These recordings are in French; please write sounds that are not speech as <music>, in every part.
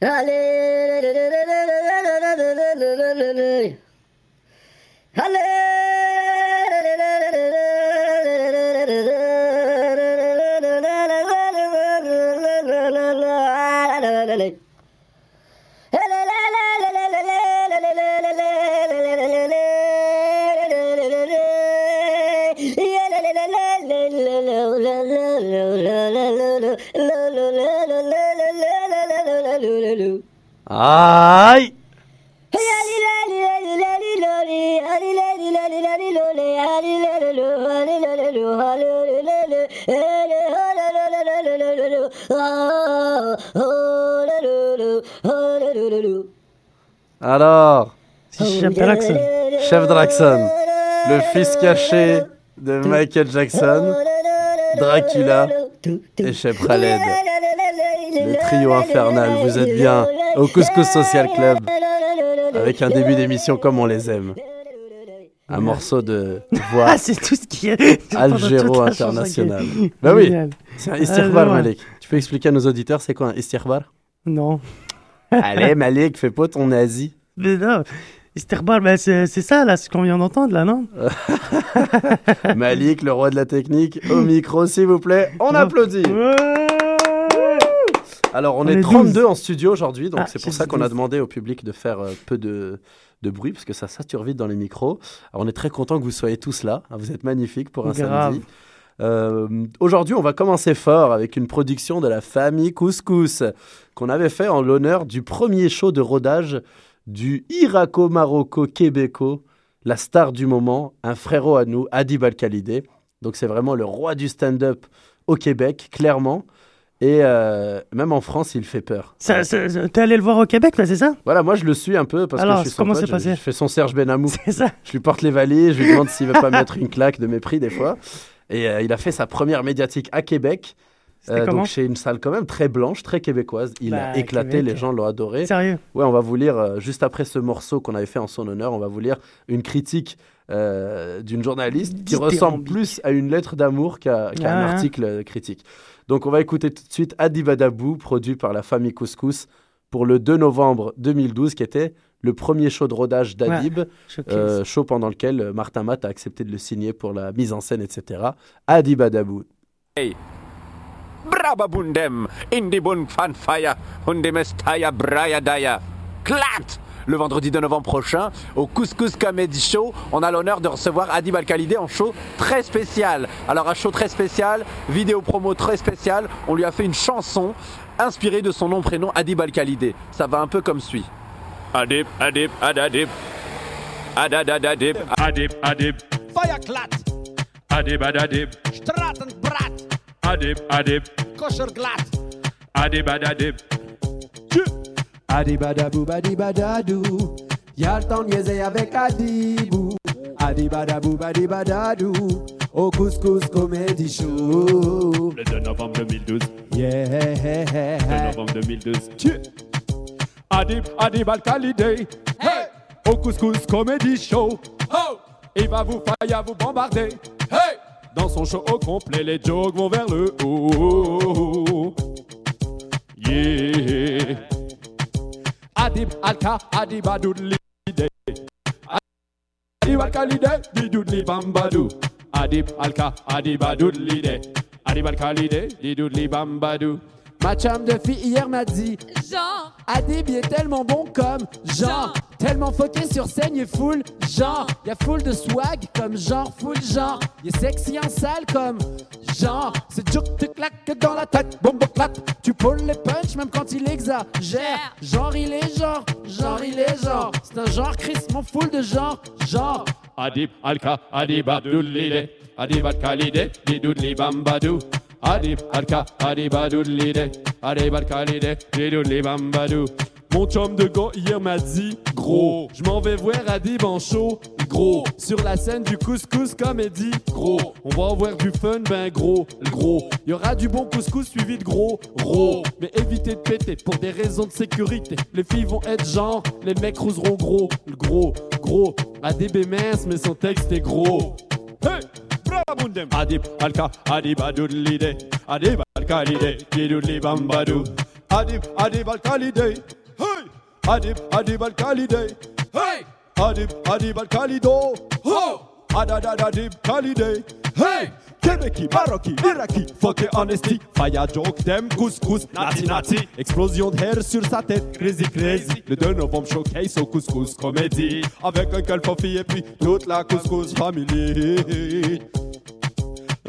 Hallelujah. Aïe Alors, Chef Draxon. Chef Draxon, le fils caché de Michael Jackson, Dracula et Chef Khaled. Le trio infernal, vous êtes bien au Couscous Social Club avec un début d'émission comme on les aime. Un morceau de voix Ah, c'est tout ce qui est. Algéro international. Bah oui, c'est un istirbar, Ah, ouais. Malik. Tu peux expliquer à nos auditeurs c'est quoi un istirbar Non. Allez, Malik, fais pas ton nazi. Mais non. Isterbar, ben c'est c'est ça, là, ce qu'on vient d'entendre, là, non? <laughs> Malik, le roi de la technique, au micro, s'il vous plaît. On applaudit. Alors, on, On est, est 32 en studio aujourd'hui, donc Ah, c'est pour ça qu'on a 12. demandé au public de faire euh, peu de, de bruit, parce que ça sature vite dans les micros. Alors, on est très content que vous soyez tous là. Ah, Vous êtes magnifiques pour un Grave. samedi. Euh, aujourd'hui, on va commencer fort avec une production de la famille Couscous qu'on avait fait en l'honneur du premier show de rodage du Irako-Marocco-Québéco, la star du moment, un frérot à nous, Adib Al-Khalidé. Donc c'est vraiment le roi du stand-up au Québec, clairement. Et euh, même en France, il fait peur. Ça- ça- ça- T'es allé le voir au Québec, là, c'est ça? Voilà, moi je le suis un peu parce Alors, que je suis son comment pote, c'est passé? Je fais son Serge Benamou. C'est ça Je lui porte les valises, je lui demande s'il veut pas mettre une claque de mépris des fois. Et euh, il a fait sa première médiatique à Québec. Euh, donc chez une salle quand même très blanche, très québécoise. Il Bah, a éclaté, Québec. les gens l'ont adoré. Sérieux? Ouais, on va vous lire, juste après ce morceau qu'on avait fait en son honneur, on va vous lire une critique d'une journaliste qui ressemble plus à une lettre d'amour qu'à qu'à un Ah, ouais. article critique. Donc on va écouter tout de suite Adibadabou, produit par la famille Couscous, pour le 2 novembre 2012, qui était le premier show de rodage d'Adib, euh, show pendant lequel euh, Martin Matt a accepté de le signer pour la mise en scène, etc. Adibadabou. Brababundem, Indibun Fanfaya, Undemestaya Braya Daya. Clat Le vendredi de novembre prochain, au Couscous Comedy Show, on a l'honneur de recevoir Adib Al-Khalidé en show très spécial. Alors un show très spécial, vidéo promo très spéciale, on lui a fait une chanson inspirée de son nom prénom Adib Al-Khalidé. Ça va un peu comme suit. Adib, Adib, Adadib. Adadadadib. Adib, adib, Feuerglatt, adib, adib, Stratenbrat, adib, adib, Koscherglatt. adib, adib. Adibadabou badibadadou Y'a le temps de niaiser avec Adibou Adibadabou badibadadou Au couscous comedy show Le 2 novembre 2012, Yeah 2 novembre 2012. Adib, adib al-Khalidé. Hey! Au couscous comedy show. Ho! Il va vous faillir vous bombarder. Hey! Dans son show au complet, les jokes vont vers le haut. Yeah. Adib alka, adib adoudli. Adib al-Khalidé, didoudli bambadou. Adib alka, adib adoudli. Adib al-Khalidé, didoudli bambadou. Ma chum de fille hier m'a dit Genre, Adib il est tellement bon comme genre. Genre. Tellement fucké sur scène il est full genre. Y'a full de swag comme genre full genre. Il est sexy en salle comme genre. C'est dur que te claque dans la tête Bombe clap Tu pulls les punch même quand il exagère. Genre. Il est genre Genre il est genre. C'est un genre Chris mon full de genre Genre. Adib alka, adib abdoulide. Adib bambadou. Adib alka, adib adoulide. Adib al-Khalidé, didoudli bambadou. Mon chum de gars hier m'a dit Gros, je m'en vais voir Adib en show Gros, sur la scène du couscous comédie Gros, on va avoir du fun ben gros Gros, y aura du bon couscous suivi de gros Gros, mais évitez de péter pour des raisons de sécurité. Les filles vont être genre, les mecs rouseront gros Gros, gros, Adib est mince mais son texte est gros Hey! Brababundem. Adib alka, adib adoulide. Adib Al-Khalidé, Didouli Bambadou. Adib, Adib Al-Khalidé, hey! Adib, Adib Al-Khalidé, hey! Adib, Adib Al-Khalido, ho! Adadad Adib Khalidé, hey! Québécois, Marocain, Iraki, fuck honesty, Faya joke, dem, couscous, nati nati, explosion de hair sur sa tête, crazy crazy, le 2 novembre showcase au couscous comédie, avec un calfofi et puis toute la couscous family.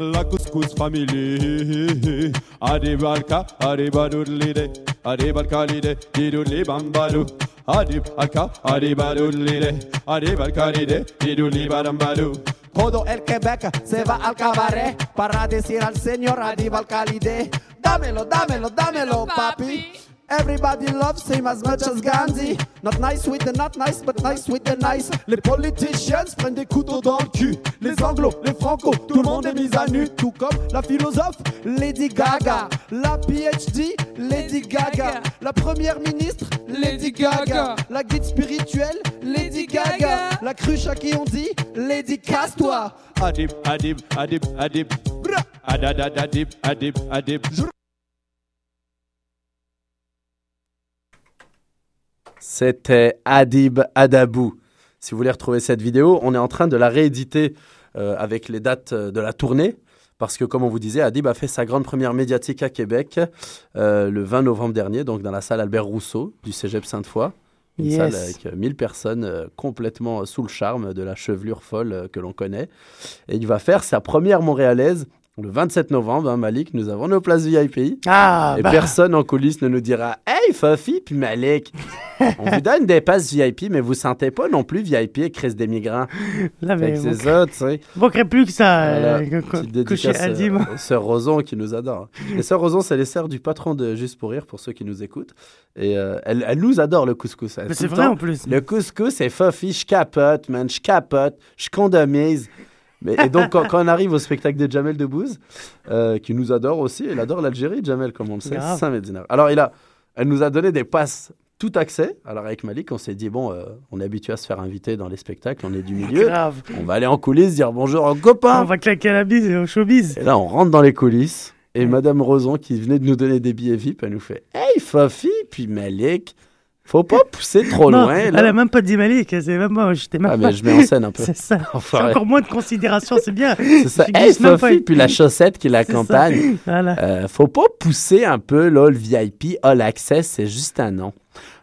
La couscous family. Adibalka, adibadoudlide, adibalkalide, didoudli bambadou. Adib, alka, adibadoudlide, adibalkalide, didoudli badambadou. Todo el Quebec se va al cabaret para decir al señor Adib Al-Khalide, dámelo, dámelo, dámelo, papi. Everybody loves him as much as Gandhi. Not nice with the not nice, but nice with the nice. Les politicians prennent des couteaux dans le cul. Les anglos, les franco, tout le monde est mis à nu. Tout comme la philosophe Lady Gaga. La PhD, Lady Gaga. La première ministre, Lady Gaga. La guide spirituelle, Lady Gaga. La cruche à qui on dit, Lady Casse-toi. Adib, adib, adib, adib. Bra. Adadad, adib, adib, C'était Adib Adabou. Si vous voulez retrouver cette vidéo, on est en train de la rééditer euh, avec les dates euh, de la tournée. Parce que, comme on vous disait, Adib a fait sa grande première médiatique à Québec euh, le 20 novembre dernier, donc dans la salle Albert Rousseau du cégep Sainte-Foy. Une Yes. salle avec euh, 1000 personnes euh, complètement sous le charme de la chevelure folle que l'on connaît. Et il va faire sa première montréalaise le 27 novembre. hein, Malik, nous avons nos places VIP. Ah, Et bah, personne en coulisses ne nous dira Hey, Fofi, puis Malik, on vous donne des passes VIP, mais vous sentez pas non plus VIP et crise des migrants. vous c'est ça, tu sais. <laughs> manquerait plus que ça. Voilà, euh, coucher euh, sœurs Roson qui nous adorent. Les sœurs Roson, c'est les sœurs du patron de Juste pour Rire, pour ceux qui nous écoutent. Et euh, elles, elles nous adorent le couscous. Mais c'est vrai temps, en plus. Le couscous, c'est Fofi, je capote, man, je capote, je condomise. Mais, et donc, quand, quand on arrive au spectacle de Jamel Debbouze, euh, qui nous adore aussi, elle adore l'Algérie, Jamel, comme on le sait, Grave. Saint-Médina. Alors, il a, elle nous a donné des passes tout accès. Alors, avec Malik, on s'est dit, bon, euh, on est habitué à se faire inviter dans les spectacles, on est du milieu. Grave. On va aller en coulisses, dire bonjour aux copains. On va claquer la bise au showbiz. Et là, on rentre dans les coulisses. Et Madame Roson, qui venait de nous donner des billets VIP, elle nous fait Hey, Fofi, puis Malik, faut pas pousser trop non, loin. elle a même pas dit Malik. C'est même moi. J'étais même Ah, pas- mais je mets en scène un <laughs> peu. C'est ça. <laughs> Enfoiré. encore moins de considération. C'est bien. <laughs> C'est ça. Hey, pas. puis la chaussette qui l'accompagne. Voilà. Euh, faut pas pousser un peu là, le VIP All Access, c'est juste un nom.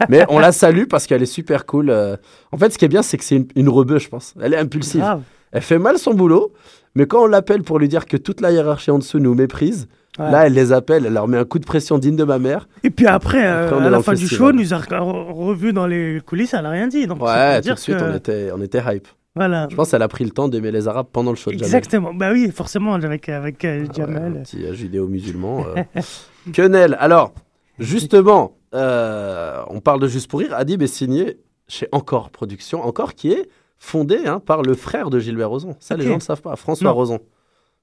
Mais on la salue parce qu'elle est super cool. euh. En fait, ce qui est bien, c'est que c'est une, une rebeu, je pense. Elle est impulsive. Grave. Elle fait mal son boulot, mais quand on l'appelle pour lui dire que toute la hiérarchie en dessous nous méprise, Ouais. là, elle les appelle, elle leur met un coup de pression digne de ma mère. Et puis après, euh, Après, est à la fin du show, nous a re- revu dans les coulisses, elle a rien dit. Donc, Ouais, tout dire de suite, que- on, était, on était hype. Voilà. Je pense qu'elle a pris le temps d'aimer les Arabes pendant le show de Jamel. Exactement. Bah oui, forcément, avec, avec euh, Ouais, un Jamel. petit euh, judéo-musulman. euh. <laughs> Quenelle. Alors, justement, euh, on parle de Juste pour Rire. Adib est signé chez Encore Productions. Encore qui est fondé hein, par le frère de Gilbert Rozon. Ça, les gens ne le savent pas. François Non. Rozon.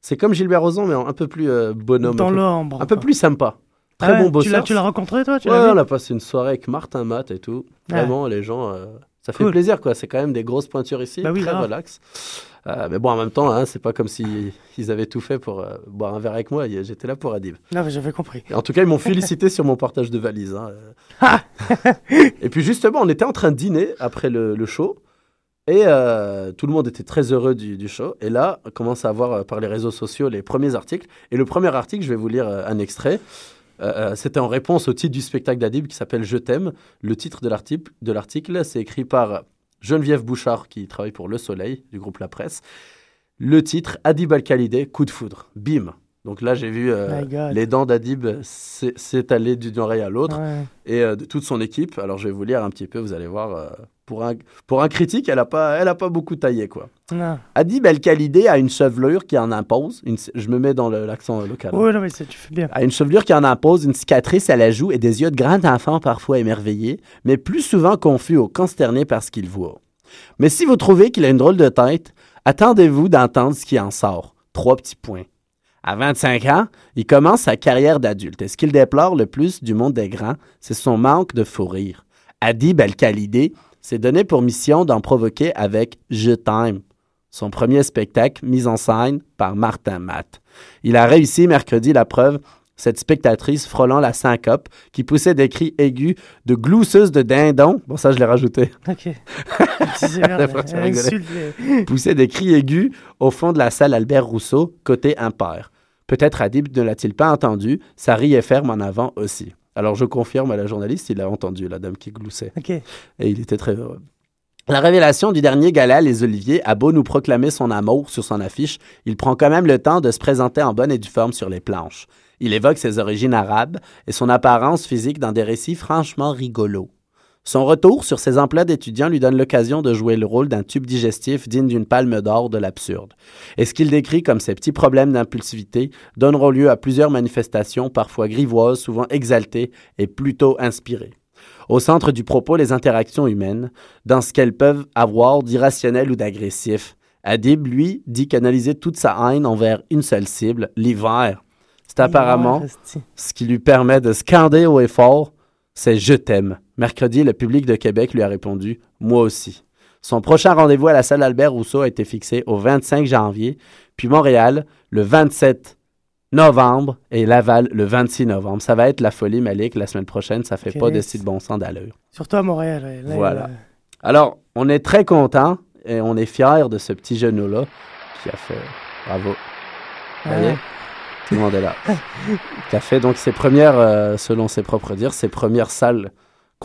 C'est comme Gilbert Rozon, mais un peu plus euh, bonhomme. dans l'ombre. un peu plus sympa. Très Ah ouais, bon bosseur. Tu l'as rencontré, toi tu Ouais, on a passé une soirée avec Martin Matt et tout. Ouais. Vraiment, les gens, euh, ça fait Cool. plaisir, quoi. C'est quand même des grosses pointures ici, Bah oui, très grave. relax. Euh, mais bon, en même temps, hein, c'est pas comme si ils avaient tout fait pour euh, boire un verre avec moi. J'étais là pour Adib. Non, mais j'avais compris. Et En tout cas, ils m'ont félicité <laughs> sur mon partage de valises. hein, euh. <laughs> et puis justement, on était en train de dîner après le, le show. Et euh, tout le monde était très heureux du, du show. Et là, on commence à voir euh, par les réseaux sociaux les premiers articles. Et le premier article, je vais vous lire euh, un extrait. C'était en réponse au titre du spectacle d'Adib qui s'appelle Je t'aime. Le titre de l'article, c'est écrit par Geneviève Bouchard qui travaille pour Le Soleil du groupe La Presse. Le titre Adib Al-Khalidé, coup de foudre. Bim. Donc là, j'ai vu euh, les dents d'Adib s'é- s'étaler d'une oreille à l'autre Ouais. et euh, de toute son équipe. Alors je vais vous lire un petit peu, vous allez voir. euh, pour, un, pour un critique, elle n'a pas, elle a pas beaucoup taillé. quoi. Non. Adib El-Khalidé a une chevelure qui en impose. Une, je me mets dans l'accent local. hein. Ouais, non, mais tu fais bien. A une chevelure qui en impose, une cicatrice à la joue et des yeux de grand enfant parfois émerveillés, mais plus souvent confus ou consternés par ce qu'il voit. Mais si vous trouvez qu'il a une drôle de tête, attendez-vous d'entendre ce qui en sort. Trois petits points. À 25 ans, il commence sa carrière d'adulte et ce qu'il déplore le plus du monde des grands, c'est son manque de fou rire. Adib El-Khalidé s'est donné pour mission d'en provoquer avec Je t'aime, son premier spectacle mis en scène par Martin Matt. Il a réussi mercredi la preuve cette spectatrice frôlant la syncope, qui poussait des cris aigus de glousseuse de dindon. Bon, ça, je l'ai rajouté. <laughs> Ok. <laughs> Poussait des cris aigus au fond de la salle Albert Rousseau, côté impair. Peut-être Adib ne l'a-t-il pas entendu, sa riait ferme en avant aussi. Alors je confirme à la journaliste, il a entendu la dame qui gloussait. Et il était très heureux. La révélation du dernier gala Les Oliviers a beau nous proclamer son amour sur son affiche, il prend quand même le temps de se présenter en bonne et due forme sur les planches. Il évoque ses origines arabes et son apparence physique dans des récits franchement rigolos. Son retour sur ses emplois d'étudiant lui donne l'occasion de jouer le rôle d'un tube digestif digne d'une palme d'or de l'absurde. Et ce qu'il décrit comme ses petits problèmes d'impulsivité donneront lieu à plusieurs manifestations, parfois grivoises, souvent exaltées et plutôt inspirées. Au centre du propos, les interactions humaines, dans ce qu'elles peuvent avoir d'irrationnel ou d'agressif. Adib, lui, dit canaliser toute sa haine envers une seule cible, l'hiver. C'est apparemment ce qui lui permet de scander haut et fort c'est Je t'aime. Mercredi, le public de Québec lui a répondu Moi aussi. Son prochain rendez-vous à la salle Albert Rousseau a été fixé au 25 janvier, puis Montréal le 27 novembre et Laval le 26 novembre. Ça va être la folie Malik la semaine prochaine, ça fait pas de si de bon sens d'allure. Surtout à Montréal. Là, Voilà. Alors, on est très content et on est fiers de ce petit genou-là qui a fait. Bravo. Ouais. Tout le monde est là. qui a fait donc ses premières, euh, selon ses propres dires, ses premières salles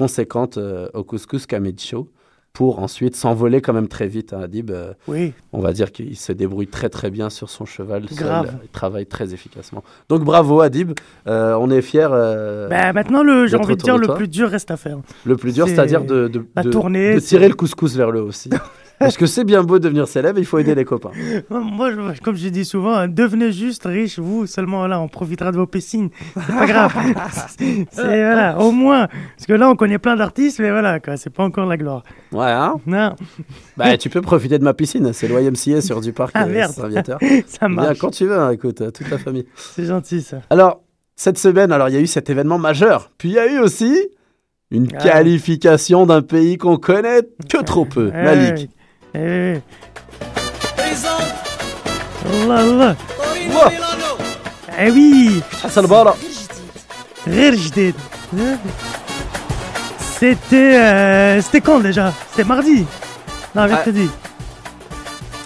conséquentes euh, au Couscous Show pour ensuite s'envoler quand même très vite. Hein, Adib, euh, Oui. on va dire qu'il se débrouille très très bien sur son cheval. Grave. il travaille très efficacement. Donc bravo Adib, Euh, on est fiers. euh, Bah, maintenant, le, j'ai envie de dire, le plus dur reste à faire. le plus dur, c'est c'est-à-dire de, de, la de- tournée, de c'est- tirer le couscous vers le haut aussi. <laughs> Parce que c'est bien beau de devenir célèbre, il faut aider les copains. <laughs> Moi, je- comme je dis souvent, hein, devenez juste riche, vous seulement là, on profitera de vos piscines. C'est pas grave. <laughs> c'est voilà, au moins. Parce que là, on connaît plein d'artistes, mais voilà, quoi, c'est pas encore la gloire. Ouais, hein Non, Bah, tu peux profiter de ma piscine, c'est l'YMCA sur du parc Ah, euh, merde. <laughs> Ça Bien, marche. quand tu veux, hein, écoute, euh, toute la famille. C'est gentil, ça. Alors, cette semaine, alors il y a eu cet événement majeur. Puis il y a eu aussi une Ah. qualification d'un pays qu'on connaît que trop peu. Eh, Malik. eh, eh. Allah, Allah. Wow. Eh oui, Hassan Bara. غير جديد. C'était euh, c'était quand déjà C'était mardi Non, mercredi.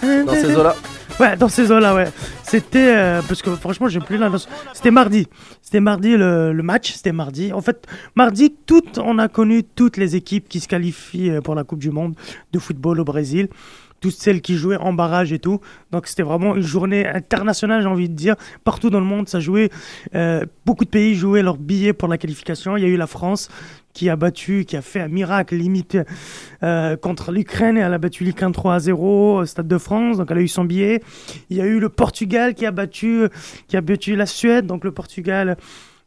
Dans ces eaux-là. <laughs> Ouais, dans ces eaux-là, ouais. C'était euh, parce que franchement, j'ai plus là. C'était mardi. C'était mardi le, le match. C'était mardi. En fait, mardi, tout, on a connu toutes les équipes qui se qualifient euh, pour la Coupe du Monde de football au Brésil. Toutes celles qui jouaient en barrage et tout. Donc c'était vraiment une journée internationale, j'ai envie de dire. Partout dans le monde, ça jouait. Euh, beaucoup de pays jouaient leurs billets pour la qualification. Il y a eu la France qui a battu, qui a fait un miracle limite euh, contre l'Ukraine. Elle a battu l'Ukraine 3 à 0 au Stade de France, donc elle a eu son billet. Il y a eu le Portugal qui a battu, qui a battu la Suède, donc le Portugal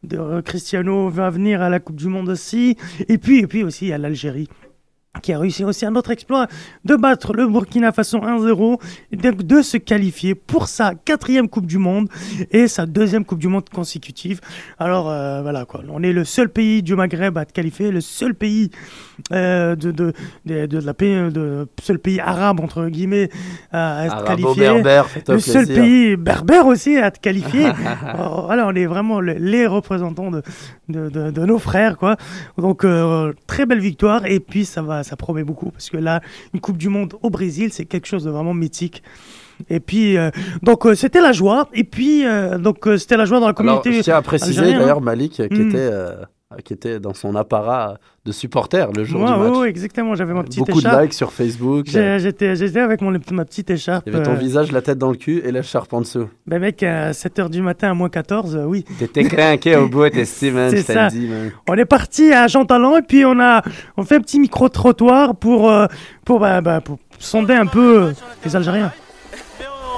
de Cristiano va venir à la Coupe du Monde aussi. Et puis, et puis aussi, il y a l'Algérie qui a réussi aussi un autre exploit de battre le Burkina Faso 1-0 et donc de se qualifier pour sa quatrième Coupe du Monde et sa deuxième Coupe du Monde consécutive. Alors euh, voilà quoi, on est le seul pays du Maghreb à être qualifié, le seul pays euh, de, de, de, de la pays, de seul pays arabe entre guillemets à être qualifié. Arabo-berbère, fais-toi Le seul plaisir. pays berbère aussi à être qualifié. Alors, <laughs> voilà, on est vraiment le- les représentants de, de, de, de nos frères, quoi. Donc, euh, très belle victoire. Et puis, ça va, ça promet beaucoup parce que là, une Coupe du Monde au Brésil, c'est quelque chose de vraiment mythique. Et puis, euh, donc, euh, c'était la joie. Et puis, euh, donc, euh, c'était la joie dans la Alors, communauté. je tiens à préciser hein. d'ailleurs Malik qui, Mm. était, euh, qui était dans son apparat de supporter le jour Ouais, du match. ouais, exactement. J'avais ma petite Beaucoup de écharpe. likes sur Facebook. J'ai- J'étais, j'étais avec mon, ma petite écharpe. Il y avait ton euh, visage, la tête dans le cul et l'écharpe en dessous. ben mec, à 7h du matin à moins 14, euh, oui. T'étais craqué au bout, t'es Steven, C'est ça. man. On est parti à Jean Talent et puis on a on fait un petit micro trottoir pour euh, pour, bah, bah, pour sonder un peu euh, les Algériens.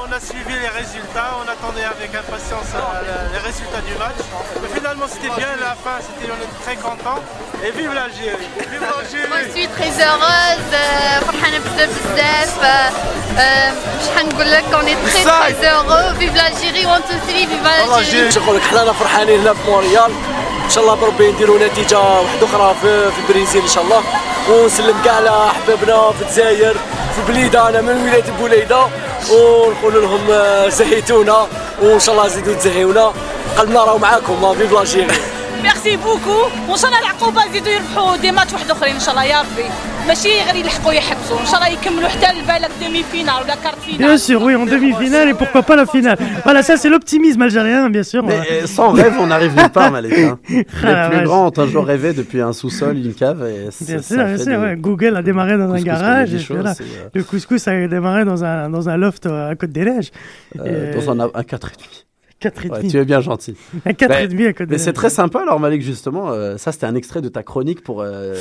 On a suivi les résultats, on attendait avec impatience euh, le- les résultats du match. Finalement c'était bien, la fin, c'était, on est très contents. Et vive l'Algérie Vive Moi, l'Algérie je suis très heureuse, فرحانة بزاف بزاف. euh, euh, شحال نقول لك on est très très heureux. Vive l'Algérie, one two three, vive l'Algérie. نقول لك حنا فرحانين هنا في مونريال ان شاء الله بربي نديروا نتيجه واحدة أخرى في, البرازيل ان شاء الله ونسلم كاع على احبابنا في الجزائر في بليده أنا من ولايه بوليده ونقول لهم زهيتونا وان شاء الله زيدوا تزهيونا قلبنا راهو معاكم فيف لالجيري ميرسي بوكو وان شاء الله العقوبه يزيدوا يربحوا دي ماتش واحد اخرين ان شاء الله يا ربي ماشي غير يلحقوا يحبسوا ان شاء الله يكملوا حتى البالك دومي فينال ولا كارت فينال Bien sûr, oui, en demi-finale et pourquoi pas la finale. Voilà, ça c'est l'optimisme algérien, bien sûr. Mais euh, sans rêve, on n'arrive nulle part, Malik. hein. <laughs> Les Ah, la plus vache. grands ont toujours rêvé depuis un sous-sol, une cave. Et ça- Bien ça sûr, bien fait sûr, des- ouais. Google a démarré dans un Couscous garage. Comedy et Show, voilà. c'est, euh, Le couscous a démarré dans un, dans un loft euh, à Côte des Neiges. euh, dans un, un 4,5. 4,5. Ouais, tu es bien gentil. <laughs> Un 4,5 Mais- à Côte Mais c'est très sympa, alors Malik, justement. euh, ça, c'était un extrait de ta chronique pour euh,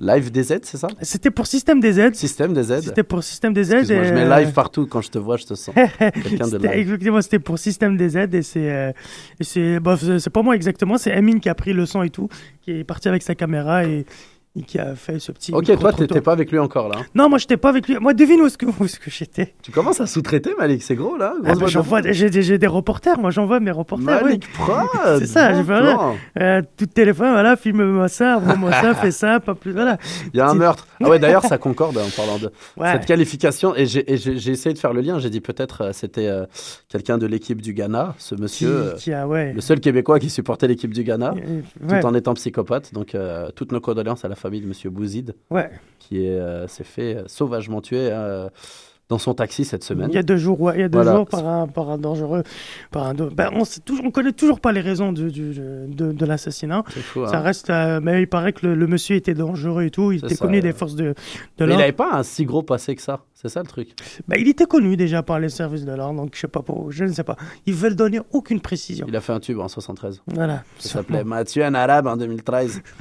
Live DZ, c'est ça? C'était pour Système des Z. Système DZ. C'était pour Système des Z. Excuse-moi, et, je mets euh, live partout. Quand je te vois, je te sens. <laughs> Quelqu'un de C'était- live. Effectivement, c'était pour Système des Z et c'est euh, c'est c'est pas moi exactement, c'est Amine qui a pris le son et tout, qui est parti avec sa caméra et, et qui a fait ce petit. Ok, toi, t'étais pas avec lui encore, là. hein. Non, moi j'étais pas avec lui. Moi, devine où est-ce que, est-ce que j'étais. Tu commences à sous-traiter, Malik, c'est gros, là Ah, bah, de j'envoie- J'ai des, des reporters, moi j'envoie mes reporters. oui. Malik Prod C'est ça, bon je fais. Euh, tout téléphone, voilà, filme-moi ça, envoie-moi ça, <laughs> fais ça, pas plus. Voilà. Il y a un meurtre. Ah ouais, d'ailleurs, ça <laughs> concorde en parlant de Ouais. cette qualification. Et j'ai essayé de faire le lien. J'ai dit peut-être euh, c'était euh, quelqu'un de l'équipe du Ghana, ce monsieur. euh, qui a, ouais. Le seul Québécois qui supportait l'équipe du Ghana, tout en étant psychopathe. Donc, euh, toutes nos condoléances à la famille de Monsieur Bouzid, Ouais. qui est, euh, s'est fait euh, sauvagement tuer euh, dans son taxi cette semaine. Il y a deux jours, ouais, il y a deux Voilà. jours par un, par un dangereux, par un. Ben, on on connaît toujours pas les raisons du, du- de, de l'assassinat. Fou, Ça hein. reste, euh, mais il paraît que le, le monsieur était dangereux et tout. Il était ça, connu des forces de, de Mais il l'ordre. n'avait pas un si gros passé que ça. C'est ça le truc. Ben, il était connu déjà par les services de l'ordre, donc je sais pas pour, je ne sais pas. Ils veulent donner aucune précision. Il a fait un tube en 73. Voilà. Ça s'appelait Mathieu en arabe en 2013. <laughs>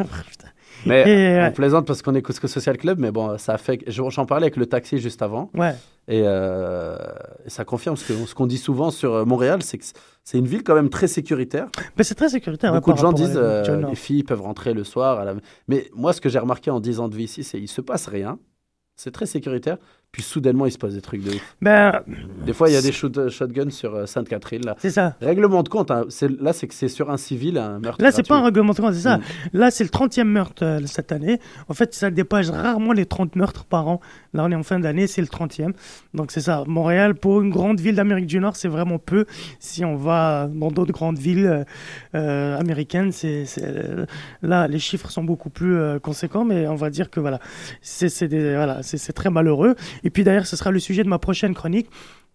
Mais <laughs> Et, on ouais. plaisante parce qu'on est Couscous Social Club, mais bon, ça a fait. J'en parlais avec le taxi juste avant. Ouais. Et, euh, et ça confirme ce qu'on dit souvent sur euh, Montréal, c'est que c'est une ville quand même très sécuritaire. Ben, c'est très sécuritaire. ouais, Beaucoup de gens disent euh, les filles peuvent rentrer le soir. À la... Mais moi, ce que j'ai remarqué en 10 ans de vie ici, c'est qu'il se passe rien. C'est très sécuritaire. Puis soudainement, il se passe des trucs de ouf. Ben, Des fois, il y a des shoot- shotguns sur euh, Sainte-Catherine. là. c'est ça. Règlement de compte, hein, là, c'est que c'est sur un civil, un meurtre. Là, c'est pas un règlement de compte, c'est ça. Mm. Là, c'est le 30e meurtre euh, cette année. En fait, ça dépasse rarement les 30 meurtres par an. Là, on est en fin d'année, c'est le 30e. Donc, c'est ça. Montréal, pour une grande ville d'Amérique du Nord, c'est vraiment peu. Si on va dans d'autres grandes villes euh, euh, américaines, c'est euh, là, les chiffres sont beaucoup plus euh, conséquents, mais on va dire que c'est voilà, c'est- c'est très malheureux. Et puis, d'ailleurs, ce sera le sujet de ma prochaine chronique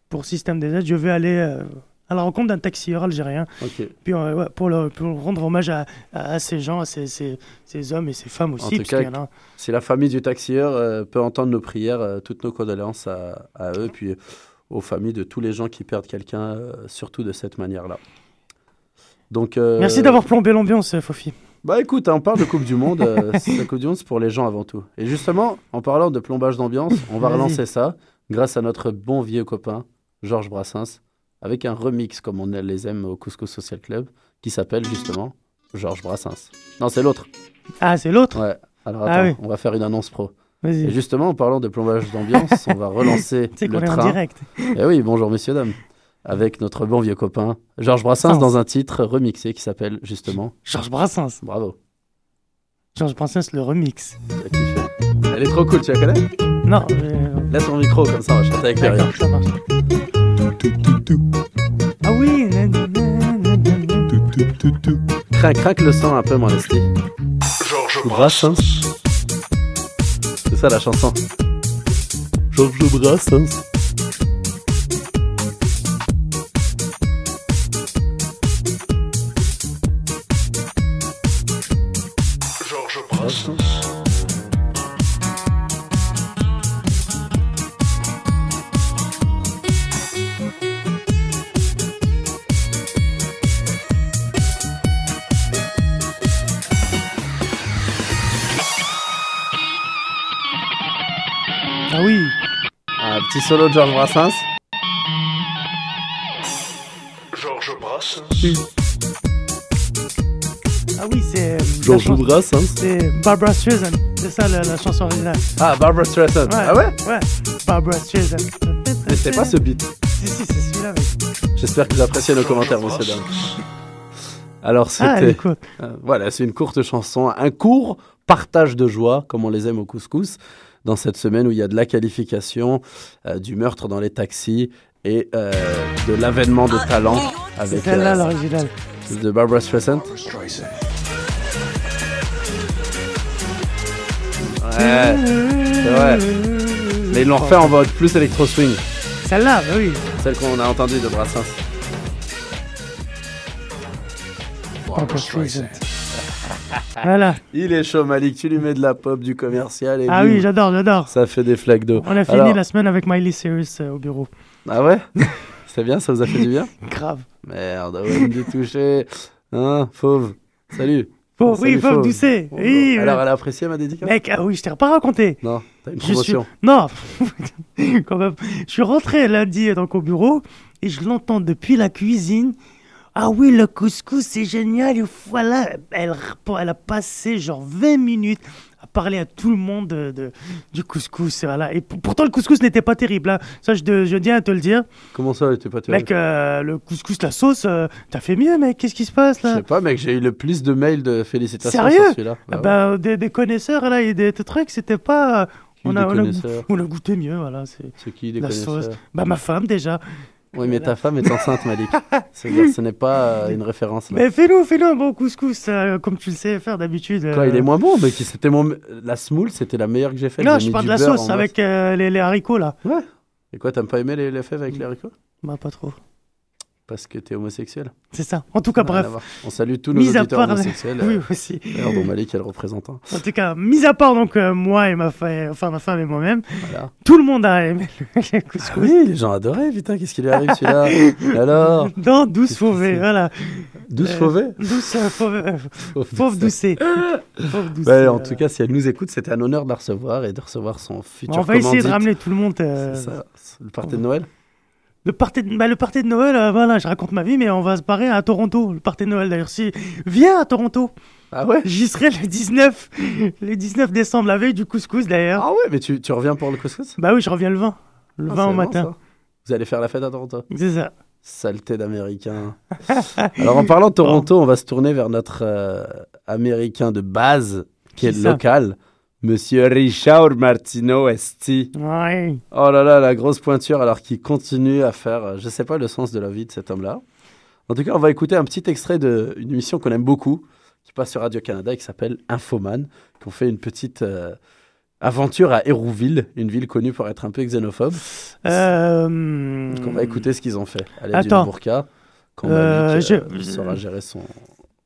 pour Système des aides. Je vais aller. euh, à la rencontre d'un taxieur algérien puis, euh, ouais, pour, le- pour rendre hommage à, à- à ces gens, à ces, ces- ces hommes et ces femmes aussi. En tout cas, a- si la famille du taxieur euh, peut entendre nos prières, euh, toutes nos condoléances à, à eux, puis aux familles de tous les gens qui perdent quelqu'un, surtout de cette manière-là. Donc, Merci d'avoir plombé l'ambiance, Fofi. Bah écoute, hein, on parle de Coupe du Monde. euh, <laughs> c'est la Coupe du Monde, c'est pour les gens avant tout. Et justement, en parlant de plombage d'ambiance, on va Vas-y. relancer ça grâce à notre bon vieux copain, Georges Brassens, avec un remix, comme on les aime au Couscous Social Club, qui s'appelle justement Georges Brassens. Non, c'est l'autre. Ah, c'est l'autre? Ouais. Alors Ah attends, oui. on va faire une annonce pro. Vas-y. Et justement, en parlant de plombage d'ambiance, on va relancer <laughs> Tu sais le qu'on est en train. direct. Eh oui, bonjour messieurs, dames. Avec notre bon vieux copain, Georges Brassens, Brassens. dans un titre remixé qui s'appelle justement Georges Brassens. Bravo. Georges Brassens, le remix. Elle est trop cool, tu la connais? Non, euh, Laisse mon micro comme ça, on va chanter avec les rien. ça marche. Ah oui. Crac, crac le sang un peu, mon esti. Georges Brassens. C'est ça la chanson. Georges Brassens. Brassens. Ah oui Un petit solo de Georges Brassens. Georges Brassens. Ah c'est. la Georges chanson- Brassens. C'est Barbara Streisand. C'est ça la, la chanson originale. Ah, Barbara Streisand. Ah ouais? Ouais. Barbara Streisand. Mais c'est pas ce beat. Si, si, c'est celui-là. mais- J'espère que vous appréciez nos commentaires, monsieur dames. Alors, Ah, c'était. cool. Euh, voilà, c'est une courte chanson, un court partage de joie, comme on les aime au couscous, dans cette semaine où il y a de la qualification, euh, du meurtre dans les taxis et euh, de l'avènement de talent avec C'est celle-là euh, l'original. C'est de Barbara Streisand. Ouais, c'est vrai. Mais ils l'ont refait en mode plus électro swing. Celle-là, bah oui. Celle qu'on a entendue de Brassens. Voilà. Il est chaud, Malik. Tu lui mets de la pop, du commercial et Ah boum, oui, j'adore, j'adore. Ça fait des flaques d'eau. On a fini Alors- la semaine avec Miley Cyrus euh, au bureau. Ah ouais? <laughs> C'est bien, ça vous a fait du bien? <laughs> Grave. Merde, ouais, me détoucher. Hein, Fauve. Salut. Salut, oui, Fauve Doucet. Oui, Alors, euh, elle a apprécié ma dédicace? Mec, ah oui, je t'ai pas raconté. Non, t'as une Je suis... promotion. Non, <laughs> quand même. Je suis rentré lundi donc au bureau et je l'entends depuis la cuisine. Ah oui, le couscous, c'est génial. Et voilà, elle, elle a passé genre 20 minutes parler à tout le monde de, de- du couscous. Voilà. Et pour- pourtant, le couscous n'était pas terrible. hein. Ça, je, te- je tiens à te le dire. Comment ça, elle était pas terrible Mec, euh, le couscous, la sauce, euh, t'as fait mieux, mec. Qu'est-ce qui se passe Je là sais pas, mec, j'ai eu le plus de mails de félicitations Sérieux sur celui-là. Ah Bah bah, des, des connaisseurs là et des, des trucs, c'était pas. Qui, On a, on, a, on a goûté mieux, voilà. C'est qui des la connaisseurs sauce. Bah, ma femme déjà. Oui, mais ta femme est enceinte, Malik. <laughs> C'est-à-dire, ce n'est pas euh, une référence. Là. Mais fais-nous, fais-nous un bon couscous, euh, comme tu le sais faire d'habitude. Quoi, euh. il est moins bon, mais c'était mon... la semoule, c'était la meilleure que j'ai faite. Non, je parle de la sauce avec euh, les, les haricots là. Ouais. Et quoi, t'aimes pas aimé les, les fèves avec les haricots? Bah, pas trop. Parce que t'es homosexuel C'est ça. En tout cas, bref. On salue tous nos Mis auditeurs part- homosexuels. Oui, euh, aussi. D'ailleurs, dont Malik est le représentant. En tout cas, mis à part donc euh, moi et ma femme, enfin ma femme et moi-même, Voilà. tout le monde a aimé le, <laughs> le couscous. Ah oui, les gens adoraient, putain, qu'est-ce qui lui arrive celui-là? <laughs> Alors? Dans douce fauvée, voilà. Douce Euh, fauvée Douce euh, fauve, euh, <laughs> fauve doucée. Fauve doucée, Ouais, en tout cas, si elle nous écoute, c'était un honneur de la recevoir et de recevoir son futur On va essayer de ramener tout le monde. C'est ça, le party de Noël Le party de, bah, le party de Noël, euh, voilà, je raconte ma vie, mais on va se barrer à Toronto. Le party de Noël, d'ailleurs. Si, viens à Toronto. Ah ouais? J'y serai le 19, le 19 décembre, la veille du couscous, d'ailleurs. Ah ouais, mais tu, tu reviens pour le couscous? Bah oui, je reviens le 20. Le Ah, 20 au c'est bon, matin. ça. Vous allez faire la fête à Toronto? C'est ça. Saleté d'américain. <laughs> Alors en parlant de Toronto, on va se tourner vers notre euh, américain de base, qui est ça? local, Monsieur Richard Martino Esti. Ouais. Oh là là, la grosse pointure, alors qu'il continue à faire, euh, je sais pas le sens de la vie de cet homme-là. En tout cas, on va écouter un petit extrait d'une émission qu'on aime beaucoup, qui passe sur Radio-Canada et qui s'appelle Infoman, qu'on fait une petite euh, aventure à Hérouville, une ville connue pour être un peu xénophobe. Euh, Donc on va écouter ce qu'ils ont fait. À l'aide Attends. d'une burqa, quand Euh, je- saura gérer son,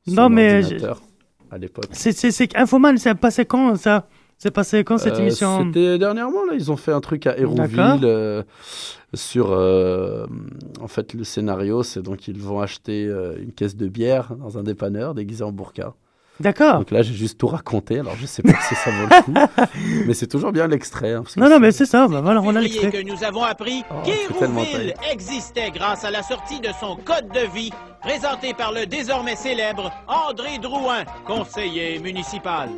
son Non, mais ordinateur à l'époque. C'est, c'est, c'est Infoman, c'est passé quand ça? C'est passé quand cette Euh, émission C'était dernièrement, là. Ils ont fait un truc à. Hérouville euh, sur. euh, en fait, le scénario, c'est donc ils vont acheter euh, une caisse de bière dans un dépanneur déguisé en burqa. D'accord. Donc là, j'ai juste tout raconté. Alors, je sais pas si ça vaut le coup. <laughs> mais c'est toujours bien l'extrait. hein, Non, non, mais c'est ça. Bah, voilà, on a l'extrait. que nous avons appris Oh, qu'Hérouville existait grâce à la sortie de son code de vie, présenté par le désormais célèbre André Drouin, conseiller municipal.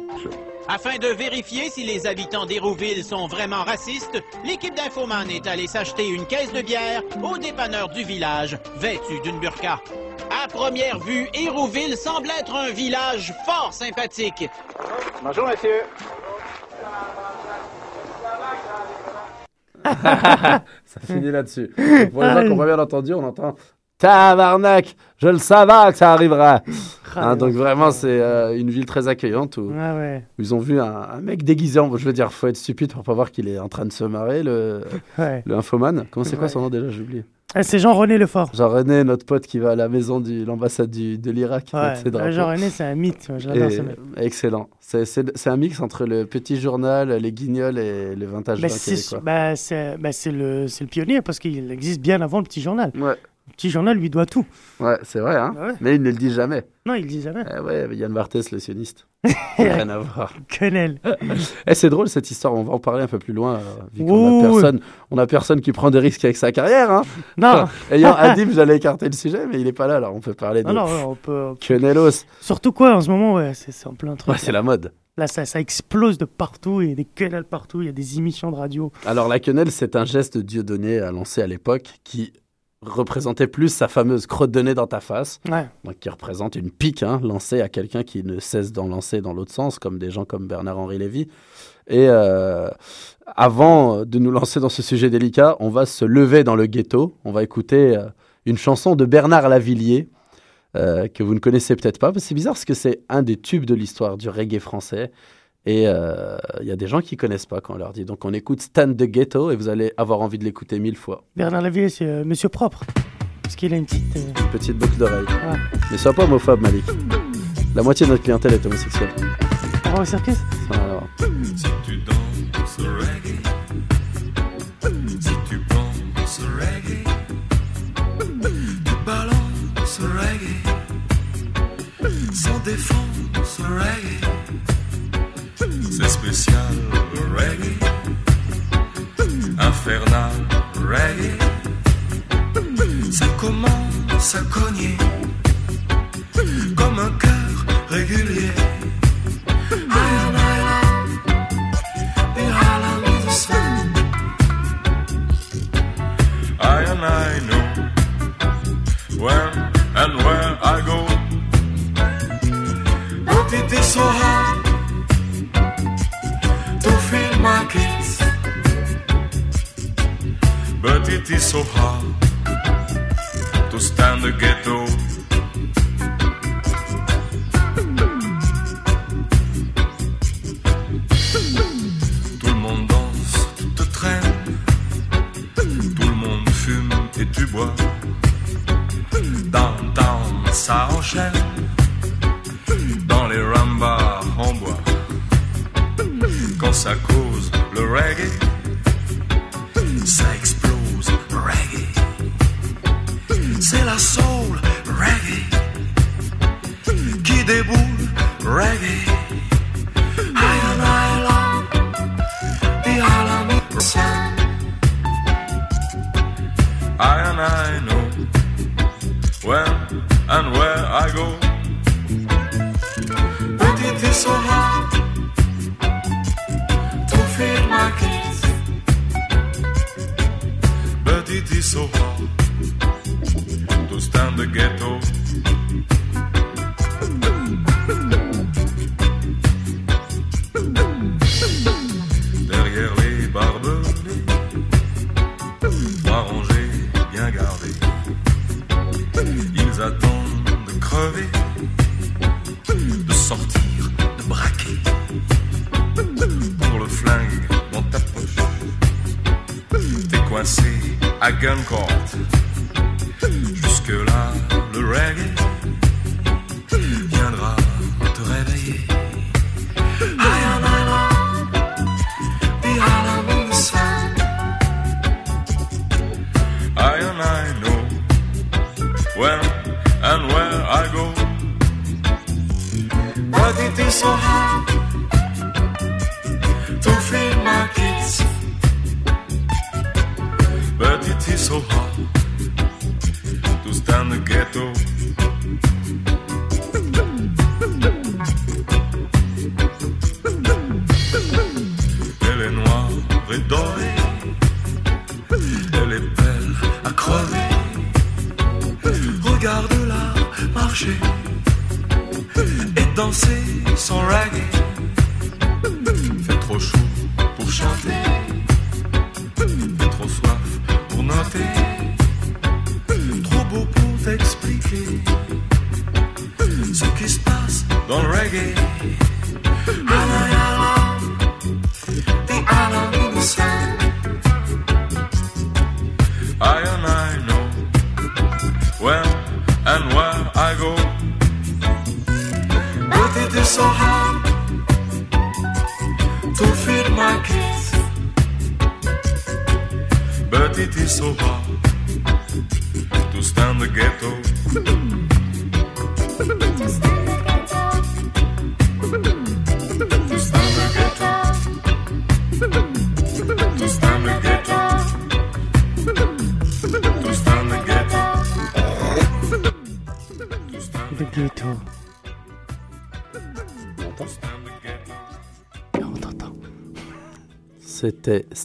Afin de vérifier si les habitants d'Hérouville sont vraiment racistes, l'équipe d'Infoman est allée s'acheter une caisse de bière au dépanneur du village, vêtu d'une burqa. À première vue, Hérouville semble être un village fort sympathique. Bonjour, monsieur. <laughs> ça finit là-dessus. Pour les gens qui ont pas bien entendu, on entend Tabarnak, je le savais que ça arrivera. Hein, donc vraiment, c'est euh, une ville très accueillante où, Ah ouais. où ils ont vu un, un mec déguisé. En, je veux dire, faut être stupide pour pas voir qu'il est en train de se marrer, le, <laughs> Ouais. le infoman. Comment c'est quoi son nom déjà? J'ai oublié. Ah, c'est Jean-René Lefort. Jean-René, notre pote qui va à la maison de l'ambassade de l'Irak. <laughs> Ouais. Jean-René, c'est un mythe. Ce mec. Excellent. C'est- un mix entre le petit journal, les guignols et le vintage Bah, c'est, bah, c'est, bah, c'est le, le pionnier parce qu'il existe bien avant le petit journal. Ouais. Le petit journal lui doit tout. Ouais, c'est vrai, hein Bah ouais. mais il ne le dit jamais. Non, il dit jamais. Eh ouais, Yann Barthès, le sioniste. <laughs> Rien à voir. Quenelle. <laughs> Eh, c'est drôle cette histoire, on va en parler un peu plus loin, euh, a personne, on a personne qui prend des risques avec sa carrière. Hein <laughs> Non. Ayant Adib, j'allais écarter le sujet, mais il est pas là, alors on peut parler de Non, non, ouais, on peut. Quenelos. Surtout quoi en ce moment, ouais, c'est, en plein truc. Ouais, c'est la mode. Là, ça, ça explose de partout. Il y a des quenelles partout. Il y a des émissions de radio. Alors la quenelle, c'est un geste de Dieudonné à lancer à l'époque qui représentait plus sa fameuse crotte de nez dans ta face, Ouais. donc qui représente une pique hein, lancée à quelqu'un qui ne cesse d'en lancer dans l'autre sens, comme des gens comme Bernard-Henri Lévy. Et euh, avant de nous lancer dans ce sujet délicat, on va se lever dans le ghetto. On va écouter euh, une chanson de Bernard Lavillier, euh, que vous ne connaissez peut-être pas. C'est bizarre parce que c'est un des tubes de l'histoire du reggae français. Et euh, il y a des gens qui connaissent pas quand on leur dit. Donc on écoute Stand the Ghetto et vous allez avoir envie de l'écouter mille fois. Bernard Lavillier, c'est euh, Monsieur Propre. Parce qu'il a une petite. euh, Une petite boucle d'oreille. Mais sois pas homophobe, Malik. La moitié de notre clientèle est homosexuelle. On va au circus? Si tu danses reggae, si tu penses reggae, tu balances reggae, sans défense reggae, c'est spécial reggae, infernal reggae, ça commence à cogner comme un cœur régulier. I and know when and where I go. But it is so hard kiss. But it is so hard to stand the ghetto. Tout le monde danse, te traîne. Tout le monde fume et tu bois. Downtown, ça enchaîne. Dans les rambas en bois. Ça cause le reggae, ça explose reggae. C'est la soul reggae qui déboule reggae. I and I know when and where I go. But it is so hard so hard to stand the ghetto. Gun court. Danser son reggae.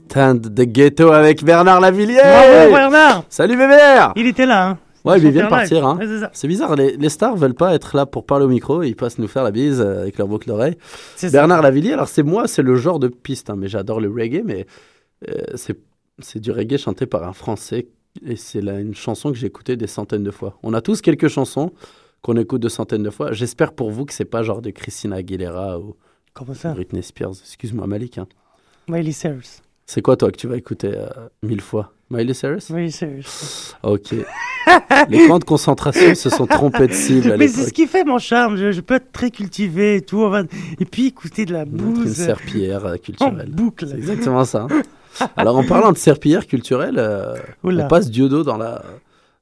Stand the Ghetto avec Bernard Lavillier. Bravo, Bernard Salut Bébert Il était là, hein Ouais, mais il vient de partir. Hein. Ouais, c'est bizarre, les, les stars veulent pas être là pour parler au micro, ils passent nous faire la bise euh, avec leur boucle d'oreille. C'est ça. Bernard Lavillier, alors c'est moi, c'est le genre de piste, hein, mais j'adore le reggae, mais euh, c'est du reggae chanté par un Français et c'est une chanson que j'ai écoutée des centaines de fois. On a tous quelques chansons qu'on écoute de centaines de fois. J'espère pour vous que c'est pas genre de Christina Aguilera ou Comment ça? Britney Spears. Excuse-moi, Malik. hein. Miley Cyrus. C'est quoi, toi, que tu vas écouter euh, mille fois? Miley Cyrus? Miley Cyrus. Ok. <laughs> Les camps de concentration se sont trompés de cible à Mais c'est ce qui fait mon charme. Je, je peux être très cultivé et tout. Et puis écouter de la Une bouse. serpillière euh, En culturelle. boucle. C'est exactement ça. hein. Alors, en parlant de serpillière culturelle, euh, on passe Diodo dans la,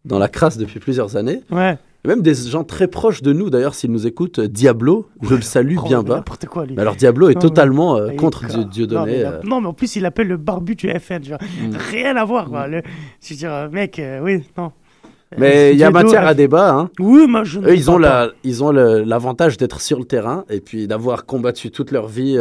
dans la crasse depuis plusieurs années. Ouais. Même des gens très proches de nous, d'ailleurs, s'ils nous écoutent, Diablo, je le salue Oh, bien mais bas. N'importe quoi, lui. Mais alors, Diablo est Non, mais- totalement euh, mais contre Non Dieudonné. mais, euh. non, mais en plus, il appelle le barbu du FN. vois. Mm. Rien à voir, quoi. Le- Je veux dire, euh, mec, euh, oui, non. Mais il y a matière à débat. Hein. Oui, moi, je Eux, ils ont, la, ils ont l'avantage d'être sur le terrain et puis d'avoir combattu toute leur vie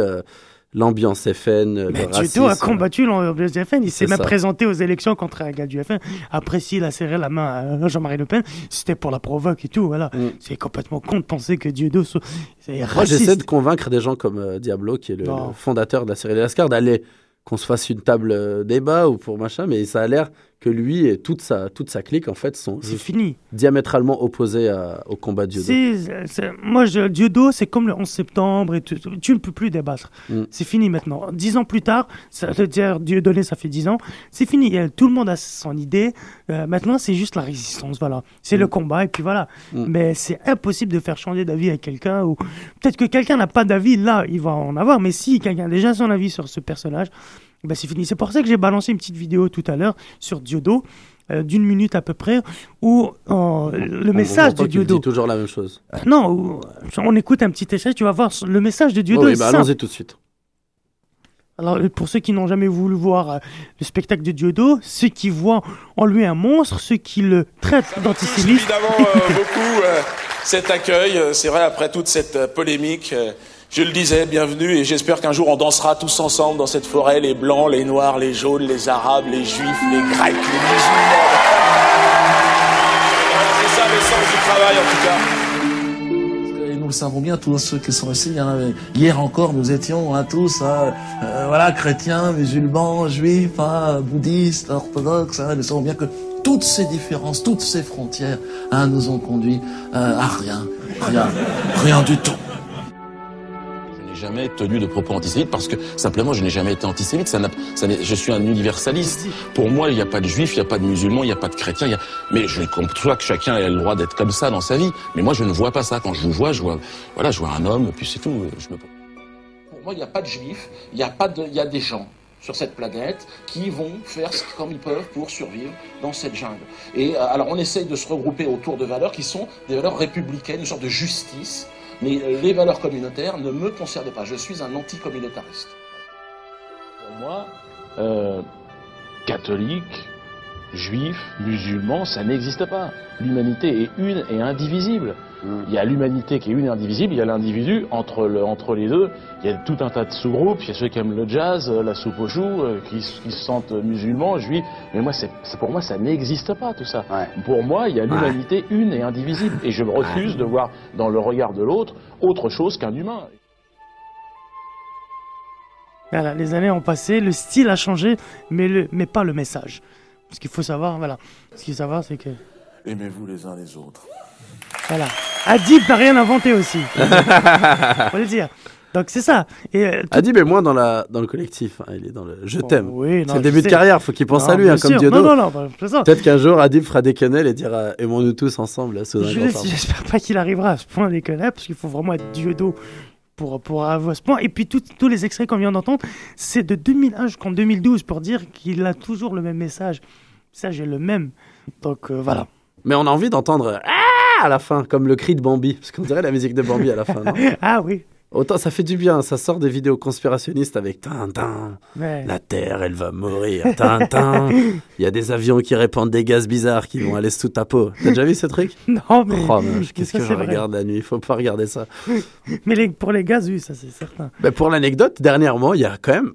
l'ambiance FN, Diodo racisme. a combattu l'ambiance FN. Il s'est même ça. présenté aux élections contre un gars du FN. Après, s'il a serré la main à Jean-Marie Le Pen, c'était pour la provoque et tout. Voilà. C'est complètement con de penser que Diodo soit- Moi, j'essaie de convaincre des gens comme euh, Diablo, qui est le, fondateur de la série Lascar, d'aller qu'on se fasse une table euh, débat ou pour machin, mais ça a l'air que lui et toute sa, toute sa clique, en fait, sont C'est fini. diamétralement opposés à- au combat de c'est- moi, je, Diodo, c'est comme le 11 septembre et. Tu ne peux plus débattre. Mm. C'est fini maintenant. Dix ans plus tard, ça veut dire Dieudonné, ça fait dix ans. C'est fini. Euh, Tout le monde a son idée. Euh, maintenant, c'est juste la résistance. Voilà. C'est le combat et puis voilà. Mm. Mais c'est impossible de faire changer d'avis à quelqu'un. Ou peut-être que quelqu'un n'a pas d'avis. Là, il va en avoir. Mais si quelqu'un a déjà son avis sur ce personnage, ben c'est fini. C'est pour ça que j'ai balancé une petite vidéo tout à l'heure sur Diodo. euh, d'une minute à peu près, où euh, le On- message de Diodo. dit toujours la même chose. Euh, Non, on écoute un petit essai, tu vas voir le message de Diodo. Oh oui, bah, allons-y tout de suite. Alors, euh, pour ceux qui n'ont jamais voulu voir euh, le spectacle de Diodo, ceux qui voient en lui un monstre, ceux qui le traitent d'antisémite, évidemment euh, <laughs> beaucoup euh, cet accueil. C'est vrai, après toute cette polémique, euh, je le disais, bienvenue, et j'espère qu'un jour on dansera tous ensemble dans cette forêt, les blancs, les noirs, les jaunes, les arabes, les juifs, les grecs, les musulmans. C'est ça l'essence du travail en tout cas. Nous le savons bien, tous ceux qui sont ici, avait. Hier encore, nous étions hein, tous, hein, euh, voilà, chrétiens, musulmans, juifs, hein, bouddhistes, orthodoxes. Hein, nous savons bien que toutes ces différences, toutes ces frontières, hein, nous ont conduit euh, à rien, rien, rien du tout. Jamais tenu de propos antisémites parce que simplement je n'ai jamais été antisémite. Ça ça je suis un universaliste. Pour moi, il n'y a pas de juifs, il n'y a pas de musulmans, il n'y a pas de chrétiens. il y a- Mais je conçois que chacun ait le droit d'être comme ça dans sa vie. Mais moi, je ne vois pas ça. Quand je vous vois, je vois, voilà, je vois un homme, puis c'est tout. Je me... Pour moi, il n'y a pas de juifs, il y a pas de, il y a des gens sur cette planète qui vont faire comme ils peuvent pour survivre dans cette jungle. Et euh, alors, on essaye de se regrouper autour de valeurs qui sont des valeurs républicaines, une sorte de justice. Mais euh, les valeurs communautaires ne me concernent pas. Je suis un anticommunautariste. Pour moi, euh, catholique, juif, musulman, ça n'existe pas. L'humanité est une et indivisible. Il y a l'humanité qui est une et indivisible, il y a l'individu entre, le- entre les deux. Il y a tout un tas de sous-groupes. Il y a ceux qui aiment le jazz, euh, la soupe aux choux, euh, qui, se sentent musulmans, juifs. Mais moi, c'est c'est- pour moi, ça n'existe pas tout ça. Pour moi, il y a l'humanité une et indivisible. Et je me refuse de voir dans le regard de l'autre autre chose qu'un humain. Voilà, les années ont passé, le style a changé, mais, le, mais pas le message. Ce qu'il faut savoir, voilà. Ce qu'il faut savoir, c'est que. Aimez-vous les uns les autres. Voilà. Adib n'a rien inventé aussi. <laughs> faut le dire. Donc c'est ça. Et, euh, tout- Adib est moins dans, la, dans le collectif, hein, il est dans le je t'aime. oui, c'est le début de carrière, faut qu'il pense Non, à lui, hein, comme. Diodo. Non, non, non, bah. Peut-être qu'un jour, Adib fera des quenelles et dira Aimons-nous tous ensemble Je-. J'espère pas qu'il arrivera à ce point des connards, parce qu'il faut vraiment être Diodo pour, pour avoir ce point. Et puis tout- tous les extraits qu'on vient d'entendre, c'est de 2001 jusqu'en 2012 pour dire qu'il a toujours le même message. Ça, j'ai le même. Donc euh, voilà. Mais on a envie d'entendre Ah à la fin, comme le cri de Bambi, parce qu'on dirait la musique de Bambi à la fin, non? <laughs> Ah oui. Autant ça fait du bien, ça sort des vidéos conspirationnistes avec Tintin. Ouais. La Terre, elle va mourir. Tintin. <laughs> Il y a des avions qui répandent des gaz bizarres qui vont aller sous ta peau. T'as déjà vu ce truc <laughs> Non, mais. Oh, mais qu'est-ce que je vrai. regarde la nuit? Il faut pas regarder ça. Mais les- pour les gaz, oui, ça c'est certain. Ben, pour l'anecdote, dernièrement, il y a quand même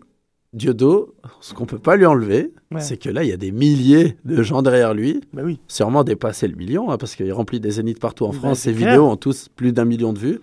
Diodo, ce qu'on peut pas lui enlever, Ouais. c'est que là, il y a des milliers de gens derrière lui. Bah oui. Sûrement dépassé le million, hein, parce qu'il remplit des zéniths partout en Bah, France. Ses clair. vidéos ont tous plus d'un million de vues.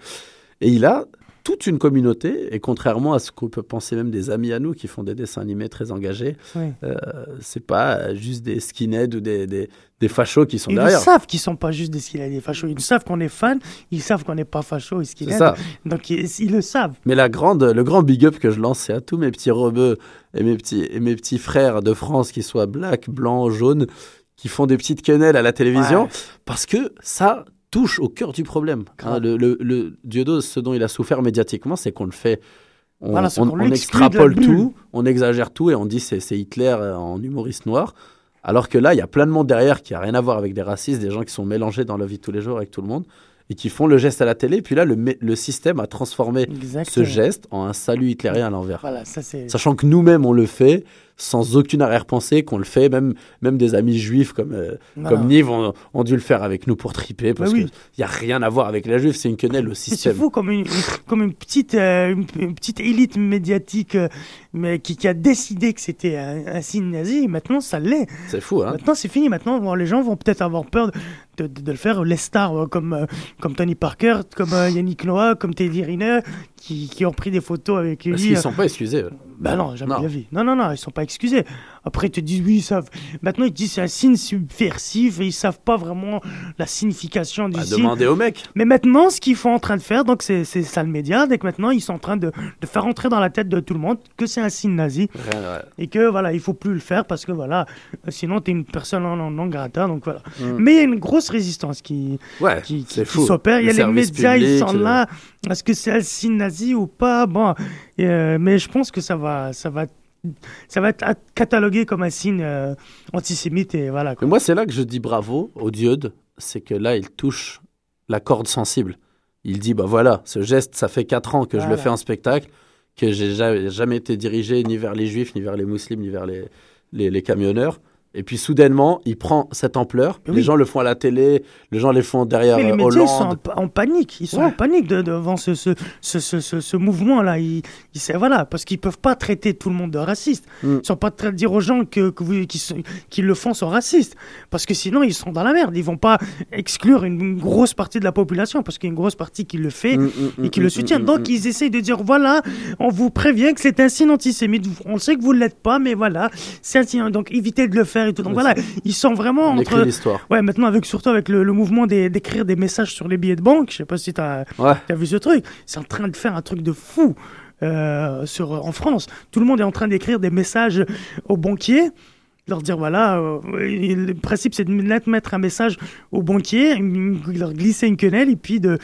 Et il a toute une communauté, et contrairement à ce qu'on peut penser même des amis à nous qui font des dessins animés très engagés, Oui. euh, c'est pas juste des skinheads ou des, des, des fachos qui sont Ils derrière. savent qu'ils sont pas juste des skinheads, des fachos. Ils savent qu'on est fan, ils savent qu'on n'est pas facho et skinhead. Donc ils, ils le savent. Mais la grande, le grand big up que je lance, c'est à tous mes petits rebeux et mes petits, et mes petits frères de France, qui soient black, blanc, jaune, qui font des petites quenelles à la télévision, Ouais. parce que ça touche au cœur du problème. Hein, le, le, le Dieudo, ce dont il a souffert médiatiquement, c'est qu'on le fait. On, Voilà, extrapole tout, on exagère tout et on dit c'est Hitler en humoriste noir. Alors que là, il y a plein de monde derrière qui a rien à voir avec des racistes, des gens qui sont mélangés dans la vie de tous les jours avec tout le monde et qui font le geste à la télé. Puis là, le, système a transformé ce geste en un salut hitlérien à l'envers. Voilà. Sachant que nous-mêmes, on le fait sans aucune arrière-pensée, qu'on le fait, même, même des amis juifs comme, euh, Voilà. comme Nive ont, ont dû le faire avec nous pour triper, parce Bah oui. qu'il n'y a rien à voir avec les juifs, c'est une quenelle au Mais C'est système. fou comme une, comme une petite, euh, une, une petite élite médiatique euh, mais qui, qui a décidé que c'était un, un signe nazi. Et maintenant, ça l'est. C'est fou, hein Maintenant, c'est fini. Maintenant, bon, les gens vont peut-être avoir peur de, de- de le faire. Les stars euh, comme, comme Tony Parker, comme Yannick Noah, comme Teddy Riner, qui, qui ont pris des photos avec lui. Parce qu'ils ne euh, sont pas excusés. bah non, jamais Non. de la vie. Non, non, non, ils sont pas excusés. Après, ils te disent, oui, ils savent. Maintenant, ils te disent c'est un signe subversif et ils savent pas vraiment la signification du Bah, signe. demandez aux mecs. Mais maintenant, ce qu'ils sont en train de faire, donc c'est ça le média, dès que maintenant, ils sont en train de, de faire entrer dans la tête de tout le monde que c'est un signe nazi. Rien, ouais. Et que voilà, il faut plus le faire parce que voilà, sinon tu es une personne non, non, non grata. Donc voilà. Mm. Mais il y a une grosse résistance qui, Ouais, qui, qui s'opère. Il y a Le les médias, ils sont euh, là. Est-ce que c'est un signe nazi ou pas? Bon, euh, mais je pense que ça va, ça va, <laughs> ça va être catalogué comme un signe euh, antisémite et voilà. quoi. Mais moi, c'est là que je dis bravo au diode, c'est que là, il touche la corde sensible. Il dit, bah voilà, ce geste, ça fait 4 ans que je le fais en spectacle, que j'ai jamais, jamais été dirigé ni vers les juifs, ni vers les musulmans, ni vers les, les, les camionneurs. Et puis soudainement, il prend cette ampleur. Les gens le font à la télé, les gens les font derrière Mais les euh, médias ils sont en, en panique, ils sont Ouais. en panique de- devant ce, ce, ce, ce, mouvement-là. Ils, voilà, parce qu'ils peuvent pas traiter tout le monde de raciste. Mm. Ils sont pas train de dire aux gens que, que vous, qui, le font sont racistes, parce que sinon ils sont dans la merde. Ils vont pas exclure une, une grosse partie de la population, parce qu'il y a une grosse partie qui le fait Mm, mm, et qui le soutient. Donc ils essayent de dire voilà, on vous prévient que c'est un signe antisémite. On sait que vous l'êtes pas, mais voilà, c'est un signe. Donc évitez de le faire et tout. Donc voilà, ils sont vraiment On entre. l'histoire. Ouais, maintenant, avec, surtout avec le, le mouvement d'écrire des messages sur les billets de banque, je sais pas si tu as, Ouais. vu ce truc, c'est en train de faire un truc de fou euh, sur, en France. Tout le monde est en train d'écrire des messages aux banquiers, leur dire voilà, euh, le principe c'est de mettre un message au banquier, une- leur glisser une quenelle et puis de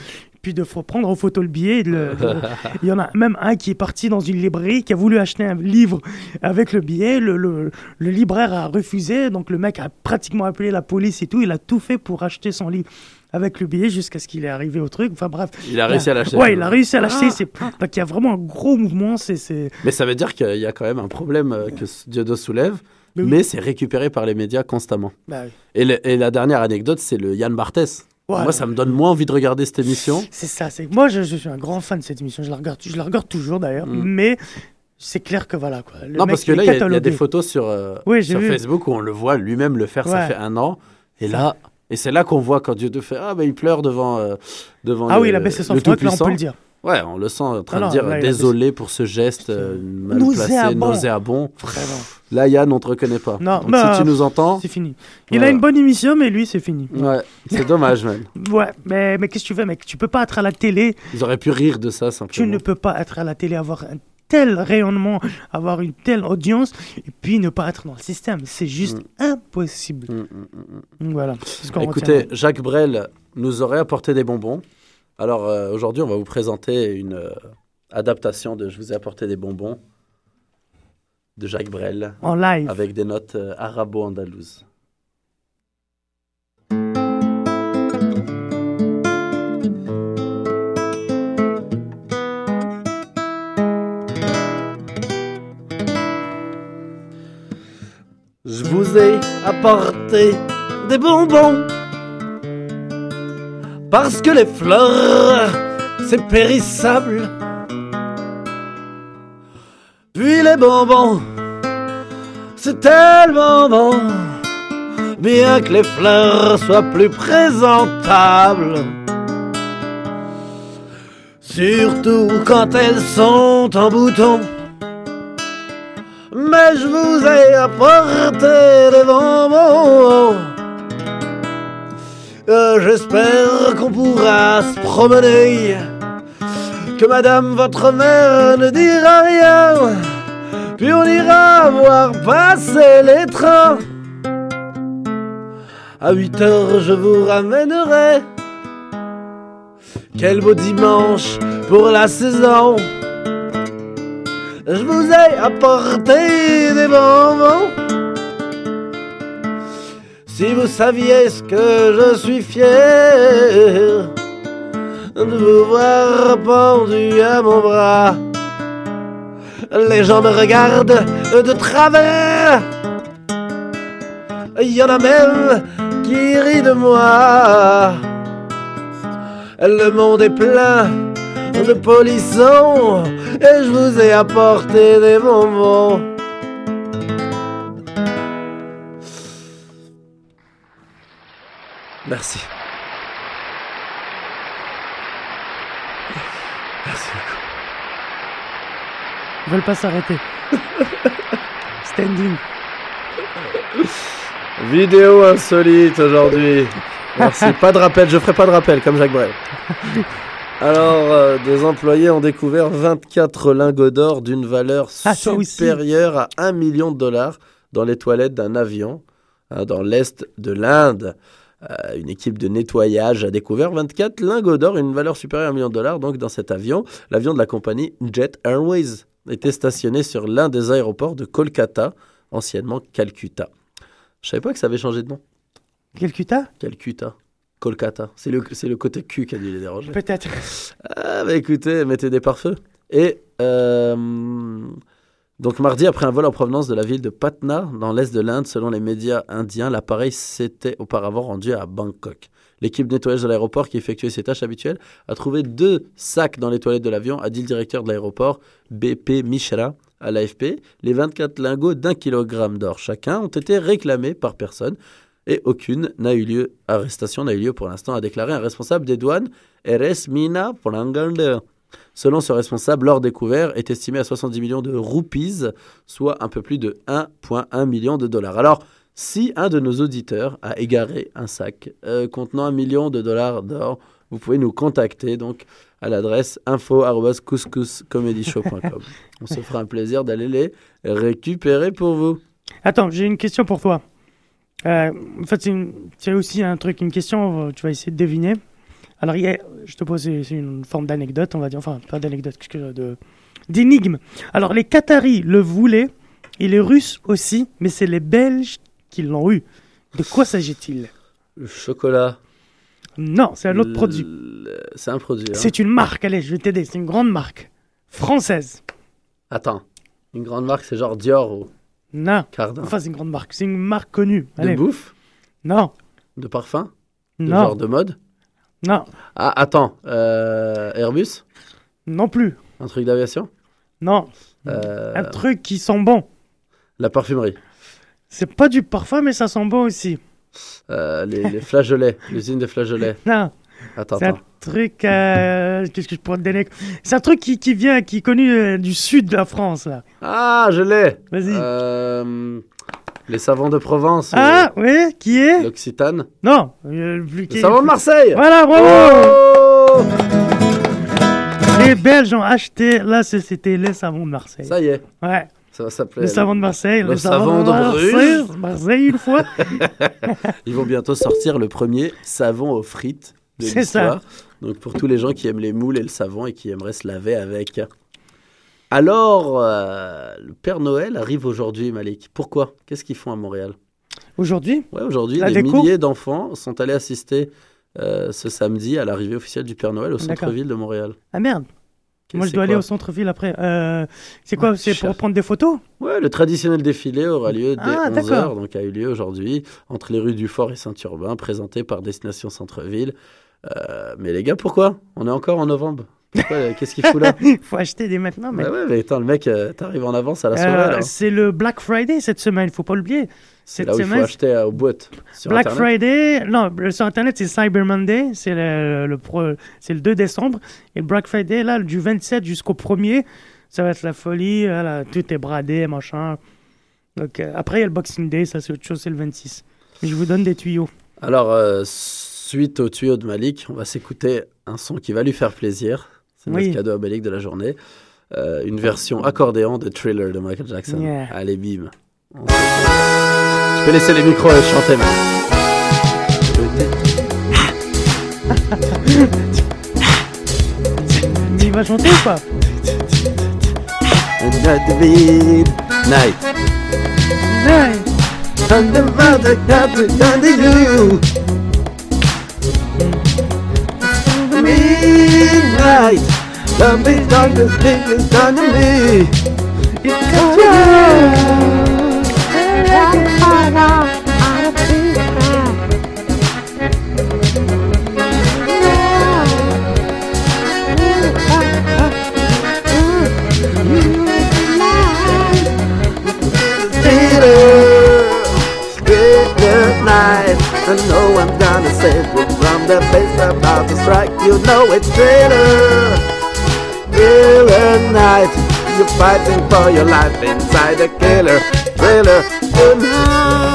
puis de faut prendre en photo le billet. le- <laughs> Il y en a même un qui est parti dans une librairie, qui a voulu acheter un livre avec le billet. Le, le, le libraire a refusé, donc le mec a pratiquement appelé la police et tout. Il a tout fait pour acheter son livre avec le billet jusqu'à ce qu'il est arrivé au truc. Enfin bref. Il a réussi à l'acheter. Ouais, il a réussi à l'acheter. Ah. c'est- Donc il y a vraiment un gros mouvement. C'est c'est- Mais ça veut dire qu'il y a quand même un problème euh, que ce Dieudo soulève, Mais oui. mais c'est récupéré par les médias constamment. Bah oui. Et, le- et la dernière anecdote, c'est le Yann Barthès. Ouais. Moi, ça me donne moins envie de regarder cette émission. C'est ça. C'est moi, je, je suis un grand fan de cette émission. Je la regarde, je la regarde toujours d'ailleurs. Mm. Mais c'est clair que voilà quoi. Le non, mec, parce que là, il y a- y, des photos sur, euh, Oui, sur. Facebook où on le voit lui-même le faire, ça fait un an. Et là, et c'est là qu'on voit quand Dieu te fait Ah, ben il pleure devant. euh, devant Ah le, oui, il a baissé son froc, là, on peut le dire. Ouais, on le sent en train non, de dire là, désolé pour ce geste euh, mal placé, Nauséabond. Là, Yann, on te reconnaît pas. Non, Donc, bah, si tu nous entends. C'est fini. Il Voilà. a une bonne émission, mais lui, c'est fini. Ouais, c'est <laughs> dommage, même. Ouais, mais, mais qu'est-ce que tu veux, mec? Tu peux pas être à la télé. Ils auraient pu rire de ça, simplement. Tu ne peux pas être à la télé, avoir un tel rayonnement, avoir une telle audience, et puis ne pas être dans le système. C'est juste impossible. Donc voilà. c'est ce qu'on Écoutez. Jacques Brel nous aurait apporté des bonbons. Alors euh, aujourd'hui, on va vous présenter une euh, adaptation de Je vous ai apporté des bonbons de Jacques Brel. En live. Avec des notes euh, arabo-andalouses. Je vous ai apporté des bonbons parce que les fleurs, c'est périssable. Puis les bonbons, c'est tellement bon, bien que les fleurs soient plus présentables. surtout quand elles sont en bouton. Mais je vous ai apporté des bonbons. Euh, J'espère qu'on pourra se promener. Que madame votre mère ne dira rien. Puis on ira voir passer les trains. À 8 heures, je vous ramènerai. Quel beau dimanche pour la saison. Je vous ai apporté des bonbons. Si vous saviez ce que je suis fier de vous voir pendu à mon bras. Les gens me regardent de travers. Il y en a même qui rient de moi. Le monde est plein de polissons et je vous ai apporté des bonbons. Merci. Merci beaucoup. Ils veulent pas s'arrêter. <laughs> Standing. Vidéo insolite aujourd'hui. Merci. pas de rappel, je ferai pas de rappel comme Jacques Brel. Alors, euh, des employés ont découvert 24 lingots d'or d'une valeur Ah, supérieure à 1 million de dollars dans les toilettes d'un avion hein, dans l'est de l'Inde. Euh, une équipe de nettoyage a découvert 24 lingots d'or, une valeur supérieure à 1 million de dollars, donc dans cet avion. L'avion de la compagnie Jet Airways était stationné sur l'un des aéroports de Kolkata, anciennement Calcutta. Je savais pas que ça avait changé de nom. Calcutta? Calcutta. Kolkata. C'est le, c'est le côté cul qui a dû les déranger. Peut-être. Ah, bah écoutez, mettez des pare-feux. Et euh, donc mardi, après un vol en provenance de la ville de Patna, dans l'est de l'Inde, selon les médias indiens, l'appareil s'était auparavant rendu à Bangkok. L'équipe de nettoyage de l'aéroport qui effectuait ses tâches habituelles a trouvé deux sacs dans les toilettes de l'avion, a dit le directeur de l'aéroport, BP Mishra, à l'AFP. Les 24 lingots d'un kilogramme d'or chacun ont été réclamés par personne et aucune n'a eu lieu, arrestation n'a eu lieu pour l'instant, a déclaré un responsable des douanes, Mina. Selon ce responsable, l'or découvert est estimé à 70 millions de roupies, soit un peu plus de 1,1 million de dollars. Alors, si un de nos auditeurs a égaré un sac euh, contenant un million de dollars d'or, vous pouvez nous contacter donc à l'adresse info@couscouscomedyshow.com. <laughs> On se fera un plaisir d'aller les récupérer pour vous. Attends, j'ai une question pour toi. Euh, en fait, c'est aussi un truc, une question, tu vas essayer de deviner. Alors, il y a- je te pose une forme d'anecdote, on va dire, enfin, pas d'anecdote, de d'énigme. Alors, les Qataris le voulaient, et les Russes aussi, mais c'est les Belges qui l'ont eu. De quoi s'agit-il? Le chocolat. Non, c'est un autre produit. C'est un produit. hein. C'est une marque, allez, je vais t'aider, c'est une grande marque. Française. Attends, une grande marque, c'est genre Dior ou Non. Cardin. Enfin, c'est une grande marque, c'est une marque connue. de bouffe? Non. De parfum? De Non. genre de mode? Non. Ah, attends, euh, Airbus? Non plus. Un truc d'aviation? Non. Euh, Un truc qui sent bon. La parfumerie C'est pas du parfum, mais ça sent bon aussi. Euh, les, les <laughs> flageolets, l'usine des flageolets. Non. Attends, C'est un attends. truc. euh, Qu'est-ce que je pourrais te donner? C'est un truc qui, qui vient, qui est connu euh, du sud de la France, là. Ah, je l'ai Vas-y. Euh, les savons de Provence. Ah, oui, qui euh, est? L'Occitane. Non. euh, plus- qui Les savons de Marseille Voilà, bravo Oh Les Belges ont acheté la société Les Savons de Marseille. Ça y est. Ouais. Ça va s'appeler. Le savon de Marseille, Le le, savon de Marseille. Marseille une fois. <laughs> Ils vont bientôt sortir le premier savon aux frites de C'est l'histoire. Donc pour tous les gens qui aiment les moules et le savon et qui aimeraient se laver avec. Alors, euh, le Père Noël arrive aujourd'hui, Malik. Pourquoi? Qu'est-ce qu'ils font à Montréal? Aujourd'hui? Ouais, aujourd'hui, des déco? milliers d'enfants sont allés assister euh, ce samedi à l'arrivée officielle du Père Noël au centre-ville de Montréal. Ah merde. Moi, je dois aller au centre-ville après. Euh, c'est quoi? C'est pour prendre des photos? Ouais, le traditionnel défilé aura lieu dès Ah, 11h, d'accord. donc a eu lieu aujourd'hui, entre les rues du Fort et Saint-Urbain, présenté par Destination Centre-Ville. Euh, mais les gars, pourquoi? On est encore en novembre. Ouais, Qu'est-ce qu'il fout là <laughs> Il faut acheter dès maintenant. Mais... Bah ouais, mais attends, le mec, euh, t'arrives en avance à la soirée. Euh, là. c'est le Black Friday cette semaine, faut pas l'oublier. Cette là où il faut semaine, acheter euh, aux boîtes. Sur Black Internet. Friday, non, sur Internet, c'est Cyber Monday, c'est le, le c'est le 2 décembre. Et le Black Friday, là, du 27 jusqu'au 1er, ça va être la folie, là, tout est bradé, machin. Donc, euh, après, il y a le Boxing Day, ça c'est autre chose, c'est le 26. Mais je vous donne des tuyaux. Alors, euh, suite au tuyau de Malik, on va s'écouter un son qui va lui faire plaisir. C'est Oui. notre cadeau Malik de la journée. Euh, une version accordéon de Thriller de Michael Jackson. Yeah. Allez, bim. Tu peux laisser les micros chanter, Malik. Il va chanter ou pas? Night. Night. Midnight. The big darkness, big is done to me. It's night. You know it's thriller, thriller night. You're fighting for your life inside a killer, thriller tonight.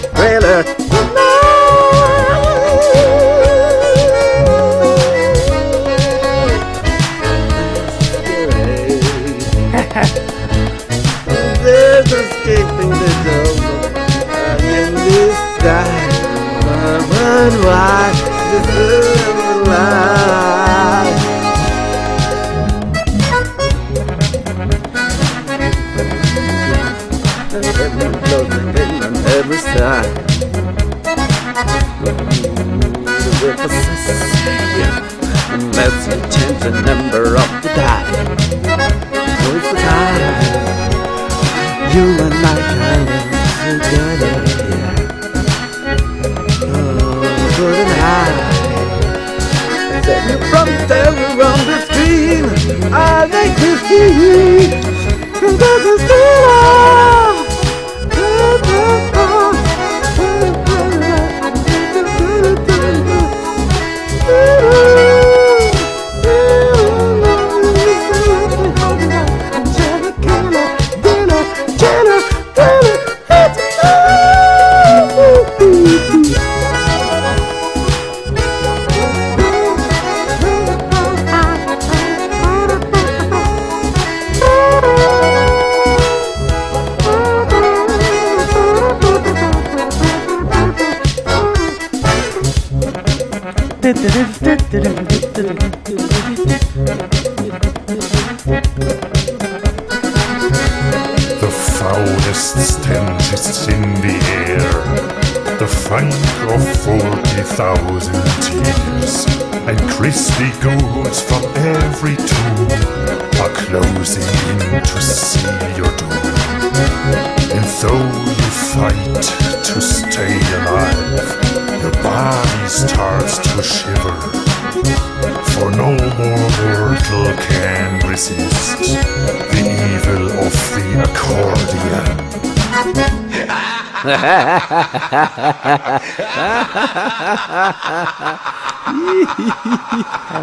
Possessed, yeah. We change the number of the die. Who's the time? You and I can live together, yeah. Oh, good night. You from the. I you see. And this is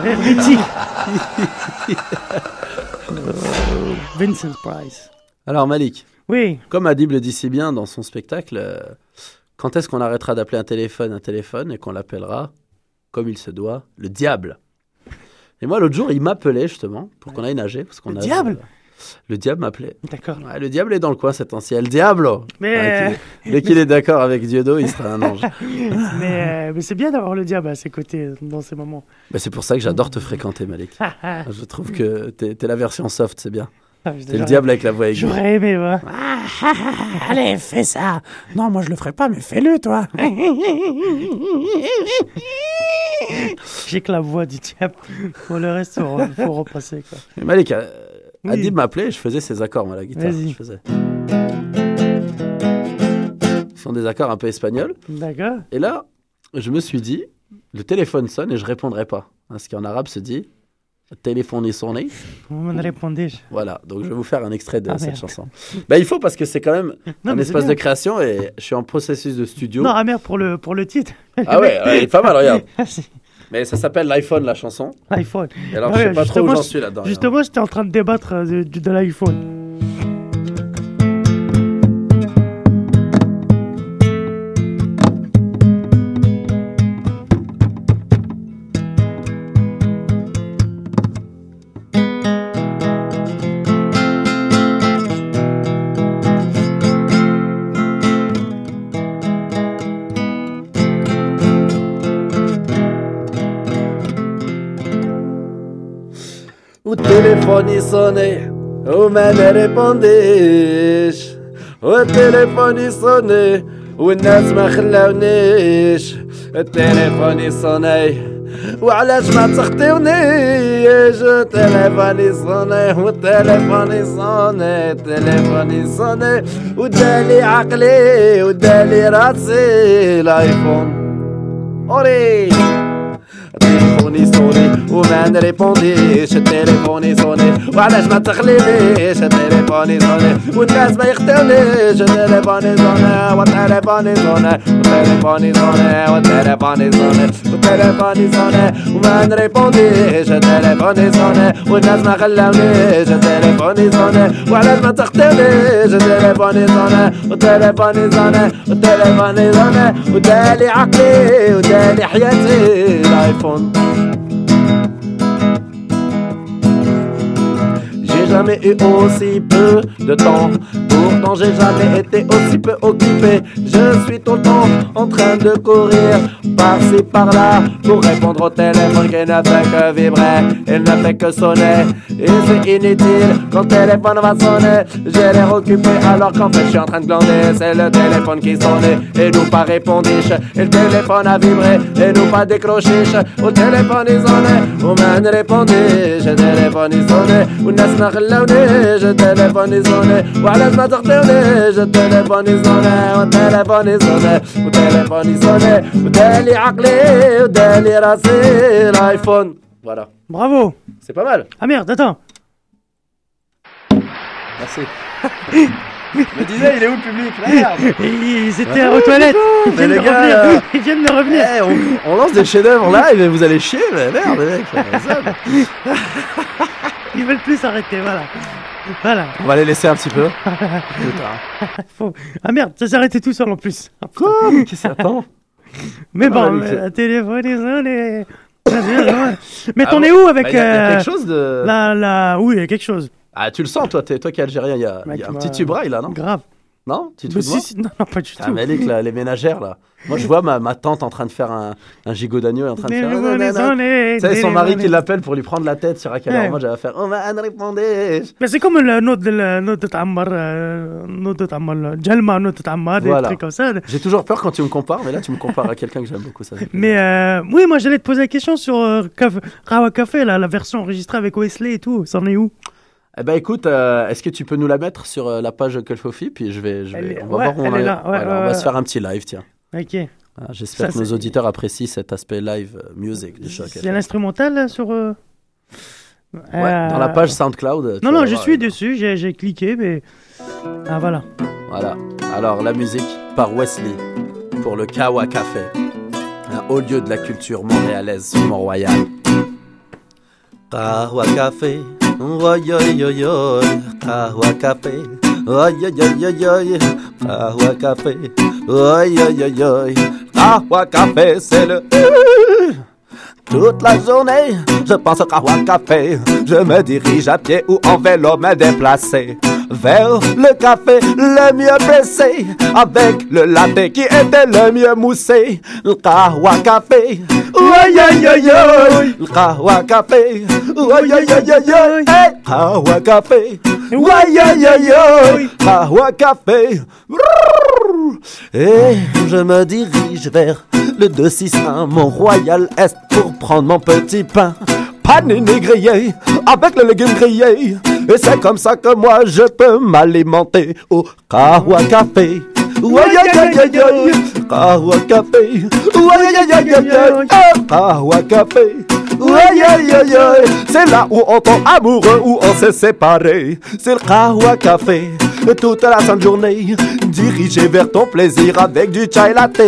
rire <laughs> mythique. Vincent Price. Alors Malik, Oui. Comme Adib le dit si bien dans son spectacle, euh, quand est-ce qu'on arrêtera d'appeler un téléphone un téléphone et qu'on l'appellera, comme il se doit, le diable? Et moi, l'autre jour, il m'appelait justement pour qu'on aille nager. Parce qu'on Le a- diable? Le diable m'appelait. D'accord. Ouais, le diable est dans le coin cet ancien. Le diable Mais- Ouais, qu'il- Dès qu'il est d'accord avec Dieudo, il sera un ange. <laughs> mais euh, mais c'est bien d'avoir le diable à ses côtés euh, dans ces moments. Bah, c'est pour ça que j'adore te fréquenter, Malik. <laughs> Je trouve que t'es la version soft, c'est bien. Ah, T'es le diable avec la voix aiguë. J'aurais aimé, va. Allez, fais ça. Non, moi je le ferai pas, mais fais-le, toi. J'ai que la voix du diable. Pour le reste, faut, faut repasser. Quoi. Mais Malik, euh, Oui. Adib m'appelait, je faisais ses accords, moi, la guitare. Je faisais. Ce sont des accords un peu espagnols. D'accord. Et là, je me suis dit, le téléphone sonne et je répondrai pas. Hein, ce qui en arabe se dit, téléphone est sonné. Vous me répondez. Voilà, donc je vais vous faire un extrait de Ah, cette merde. chanson. Bah, il faut parce que c'est quand même Non, un espace de création et je suis en processus de studio. Non, ah merde, pour le, pour le titre. Ah ouais, ouais, il est pas mal, regarde. <laughs> Mais ça s'appelle l'iPhone, la chanson. iPhone. Et alors, Ouais, je sais pas trop où j'en suis là-dedans. Justement, j'étais en train de débattre euh, de, de- de l'iPhone. Telefone sonné, وما ريبونديش والتليفون صوني والناس ما خلاونيش التليفون صوني وعلاش ما تخطيونيش التليفون صوني والتليفون صوني التليفون صوني ودالي عقلي ودالي راسي الايفون اوري تليفوني صوني وما نريبونديش التليفوني صوني وعلاش ما تخلينيش التليفوني صوني والناس ما يخدونيش التليفوني صوني والتليفوني صوني والتليفوني صوني والتليفوني صوني والتليفوني صوني وما نريبونديش التليفوني صوني والناس ما خلاونيش التليفوني صوني وعلاش ما تخدونيش التليفوني صوني والتليفوني صوني والتليفوني صوني ودالي عقلي ودالي حياتي الايفون jamais eu aussi peu de temps. Pourtant, j'ai jamais été aussi peu occupé. Je suis tout le temps en train de courir par-ci par-là pour répondre au téléphone qui ne fait que vibrer. Il ne fait que sonner. Et c'est inutile quand le téléphone va sonner. J'ai l'air occupé alors qu'en fait, je suis en train de glander. C'est le téléphone qui sonne et nous pas répondiche. Et le téléphone a vibré et nous pas décrochiche. Au téléphone, il sonne. Ou même répondiche. Le téléphone, il sonne. Ou n'est-ce ما خلونيش التليفون يصوني وعلاش ما تخطيونيش التليفون يصوني والتليفون يصوني والتليفون يصوني ودالي عقلي ودالي راسي الايفون Voilà. Bravo. C'est pas mal. Ah merde, attends. Merci. <laughs> Je me disais, il est où le public Merde Ils étaient Ah, aux toilettes. Ils mais viennent, les de gars, revenir. euh, Ils viennent de revenir. Eh, on, on lance des chefs-d'œuvre live et vous allez chier, mais merde, mec. <laughs> c'est pas ça. Ils veulent plus s'arrêter, voilà. Voilà. On va les laisser un petit peu. <laughs> Faut- Ah merde, ça s'est arrêté tout seul en plus. Ah. Quoi Mais Qu'est-ce que attends Mais bon, Ah, Malik, euh, téléphone, les- Mais Ah t'en bon es où avec Bah, y a- y a euh, quelque chose de- La, la... Oui, il y a quelque chose. Ah, tu le sens, toi, t'es- toi qui es algérien, il y a, y un moi, petit tubrail là, non? Grave. Non Tu te Mais fous de moi si, si, non, non, pas du Ah, tout. Malik, là, les ménagères là. Moi, je vois ma, ma tante en train de faire un, un gigot d'agneau et en train de faire. Tu sais, son mari qui l'appelle pour lui prendre la tête sur à quelle heure. Ouais. Moi, j'allais faire. Oh, man, répondez Mais c'est comme le note de la note de Tammar, euh, note de Tammar, Jalma, note de Tammar, des trucs comme ça. J'ai toujours peur quand tu me compares, mais là, tu me compares à quelqu'un que j'aime beaucoup. Ça. Mais euh, oui, moi j'allais te poser la question sur euh, Rawa Café, la version enregistrée avec Wesley et tout. C'en est où? Eh ben écoute, euh, est-ce que tu peux nous la mettre sur euh, la page Kelfofi Puis je vais, je Elle vais est- on va ouais, voir où on elle en est est. là, ouais, Voilà, ouais, on va ouais. se faire un petit live, tiens. Ok. Ah, J'espère que nos auditeurs apprécient cet aspect live euh, music du choc. Il y a l'instrumental là, sur. euh, Ouais, dans la page SoundCloud. Non, non, je voir, suis dessus, j'ai j'ai cliqué, mais. Ah voilà. Voilà. Alors, la musique par Wesley pour le Kawa Café, un haut lieu de la culture montréalaise sur Mont-Royal. Kawa Café, oi oi oi oi, Kawa Café, aïe aïe aïe aïe, Kahwa Café. Aïe aïe aïe aïe, Kahwa Café, c'est le. Toute la journée, je pense au Kahwa Café. Je me dirige à pied ou en vélo me déplacer vers le café le mieux pressé avec le latte qui était le mieux moussé. Le Kahwa Café, aïe aïe, le Kahwa Café, aïe aïe, hey, Kahwa Café, aïe, Kahwa Café. Et je me dirige vers le 261 Mont-Royal Est pour prendre mon petit pain. Panini grillé avec le légume grillé. Et c'est comme ça que moi je peux m'alimenter au Kahwa Café. Kahwa Café. Oh, Kahwa Café. C'est là où on tombe amoureux, où on s'est séparé. C'est le Kahwa Café. Toute la sainte journée, dirigé vers ton plaisir avec du chai latte.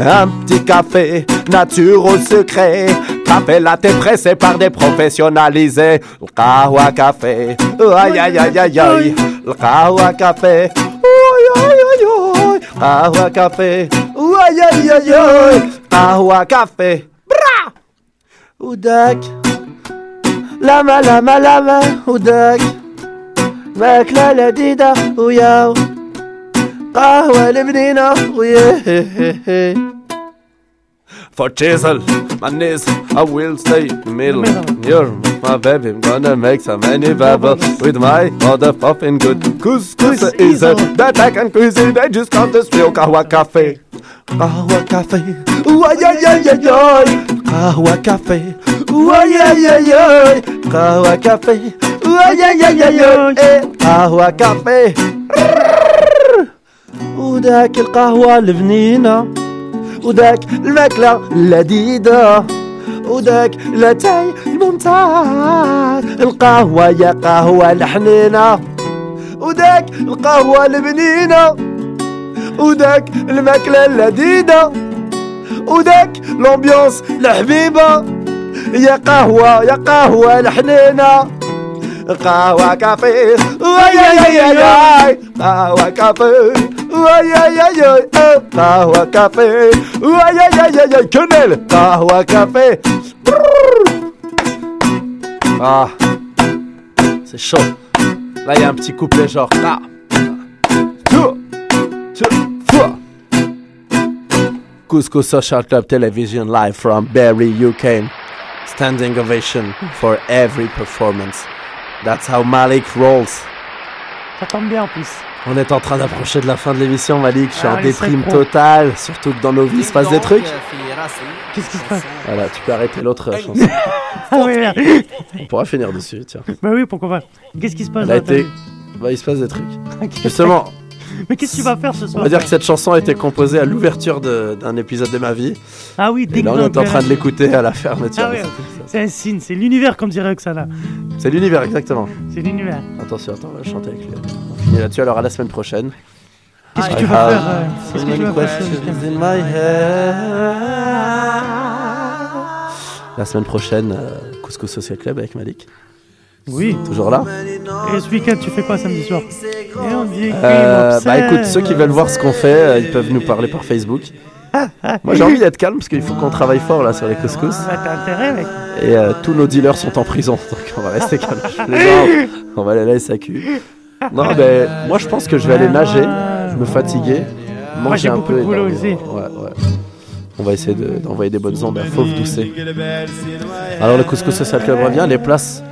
Un petit café, nature au secret Café latte pressé par des professionnalisés. Le Kahwa Café. Aïe aïe aïe aïe aïe. Le Kahwa Café. Aïe aïe aïe aïe. Kahwa Café. Aïe aïe aïe aïe. Kahwa Café. Bra! Oudak. Lama lama lama. Oudak. ماكلة لذيذة وياو قهوة لبنينة ويه For chisel, my knees, I will stay in the middle. You're my baby, I'm gonna make so many babble with my motherfucking good couscous is it that I can cuisine. I just got this real kahwa cafe. Kahwa cafe. Ooh, ay, ay, ay, ay, ay. Kahwa cafe. Ooh, ay, ay, ay, ay. Kahwa cafe. Ooh, ay, ay, ay, ay, ay. Eh, Kahwa cafe. وذاك القهوة البنينة وذاك الماكلة اللذيذة. وذاك لاتاي الممتاز. القهوة يا قهوة الحنينة وذاك القهوة البنينة وذاك الماكلة اللذيذة. وذاك الامبيونس الحبيبة. يا قهوة يا قهوة الحنينة قهوة كافي واي أي أي أي قهوة كافي Uayayayay, Kahawa Café. Uayayayay, quenelle, Kahawa Café. Ah, c'est chaud. Là, il y a un petit couplet genre. Ah. Cusco Social Club Television live from Barry, UK. Standing ovation for every performance. That's how Malik rolls. Ça tombe bien en plus. On est en train d'approcher de la fin de l'émission, Malik. Je suis Ah, en les déprime totale. Surtout que dans nos vies, il se passe des trucs. Qu'est-ce qui se passe? Voilà, tu peux arrêter l'autre euh, chanson. <laughs> Ah oui, merde. On pourra finir dessus, tiens. Bah oui, pourquoi pas. Qu'est-ce qui se passe Elle a dans ta été. vie? Bah, il se passe des trucs. Justement, <laughs> Mais qu'est-ce que tu vas faire ce on soir va dire que cette chanson a été composée à l'ouverture d'un épisode de ma vie. Ah oui, Et ding là, on est en train de voilà. l'écouter à la fermeture. Ah oui, c'est un signe, c'est l'univers comme dirait Oksana. C'est l'univers, exactement. C'est l'univers. Attention, attends, on va chanter avec lui. Finit là-dessus, alors à la semaine prochaine. Qu'est-ce que I tu vas have faire euh, Qu'est-ce que tu vas faire head. La semaine prochaine, euh, Couscous Social Club avec Malik. Oui. Toujours là Et ce week-end, tu fais quoi samedi soir Et on dit Euh, Bah écoute, ceux qui veulent voir ce qu'on fait, euh, ils peuvent nous parler par Facebook. Moi j'ai envie d'être calme parce qu'il faut qu'on travaille fort là sur les couscous. Bah, t'as intérêt, mec. Et euh, tous nos dealers sont en prison, <laughs> donc on va rester calme. On va aller à la SAQ. Non, ben moi je pense que je vais aller nager, je me fatiguer, Moi, manger j'ai un beaucoup peu. de boulot dormir. aussi. Ouais, ouais. On va essayer de- d'envoyer des bonnes ondes à Fauve Doucet. Alors le couscous social club revient, les places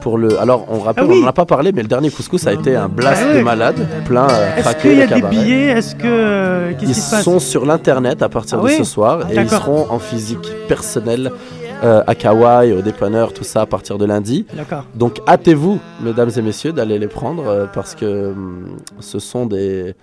pour le. Alors on rappelle, Ah oui. on n'en a pas parlé, mais le dernier couscous a été un blast Ah de malade, plein euh, Est-ce craqué. qu'il y a des billets? Est-ce que. euh, Qu'est-ce Ils qui se passe? sont sur l'internet à partir Ah de oui ce soir et ils seront en physique personnelle euh, à Kawaii, au dépanneur, tout ça à partir de lundi. D'accord. Donc hâtez-vous, mesdames et messieurs, d'aller les prendre euh, parce que hum, ce sont des,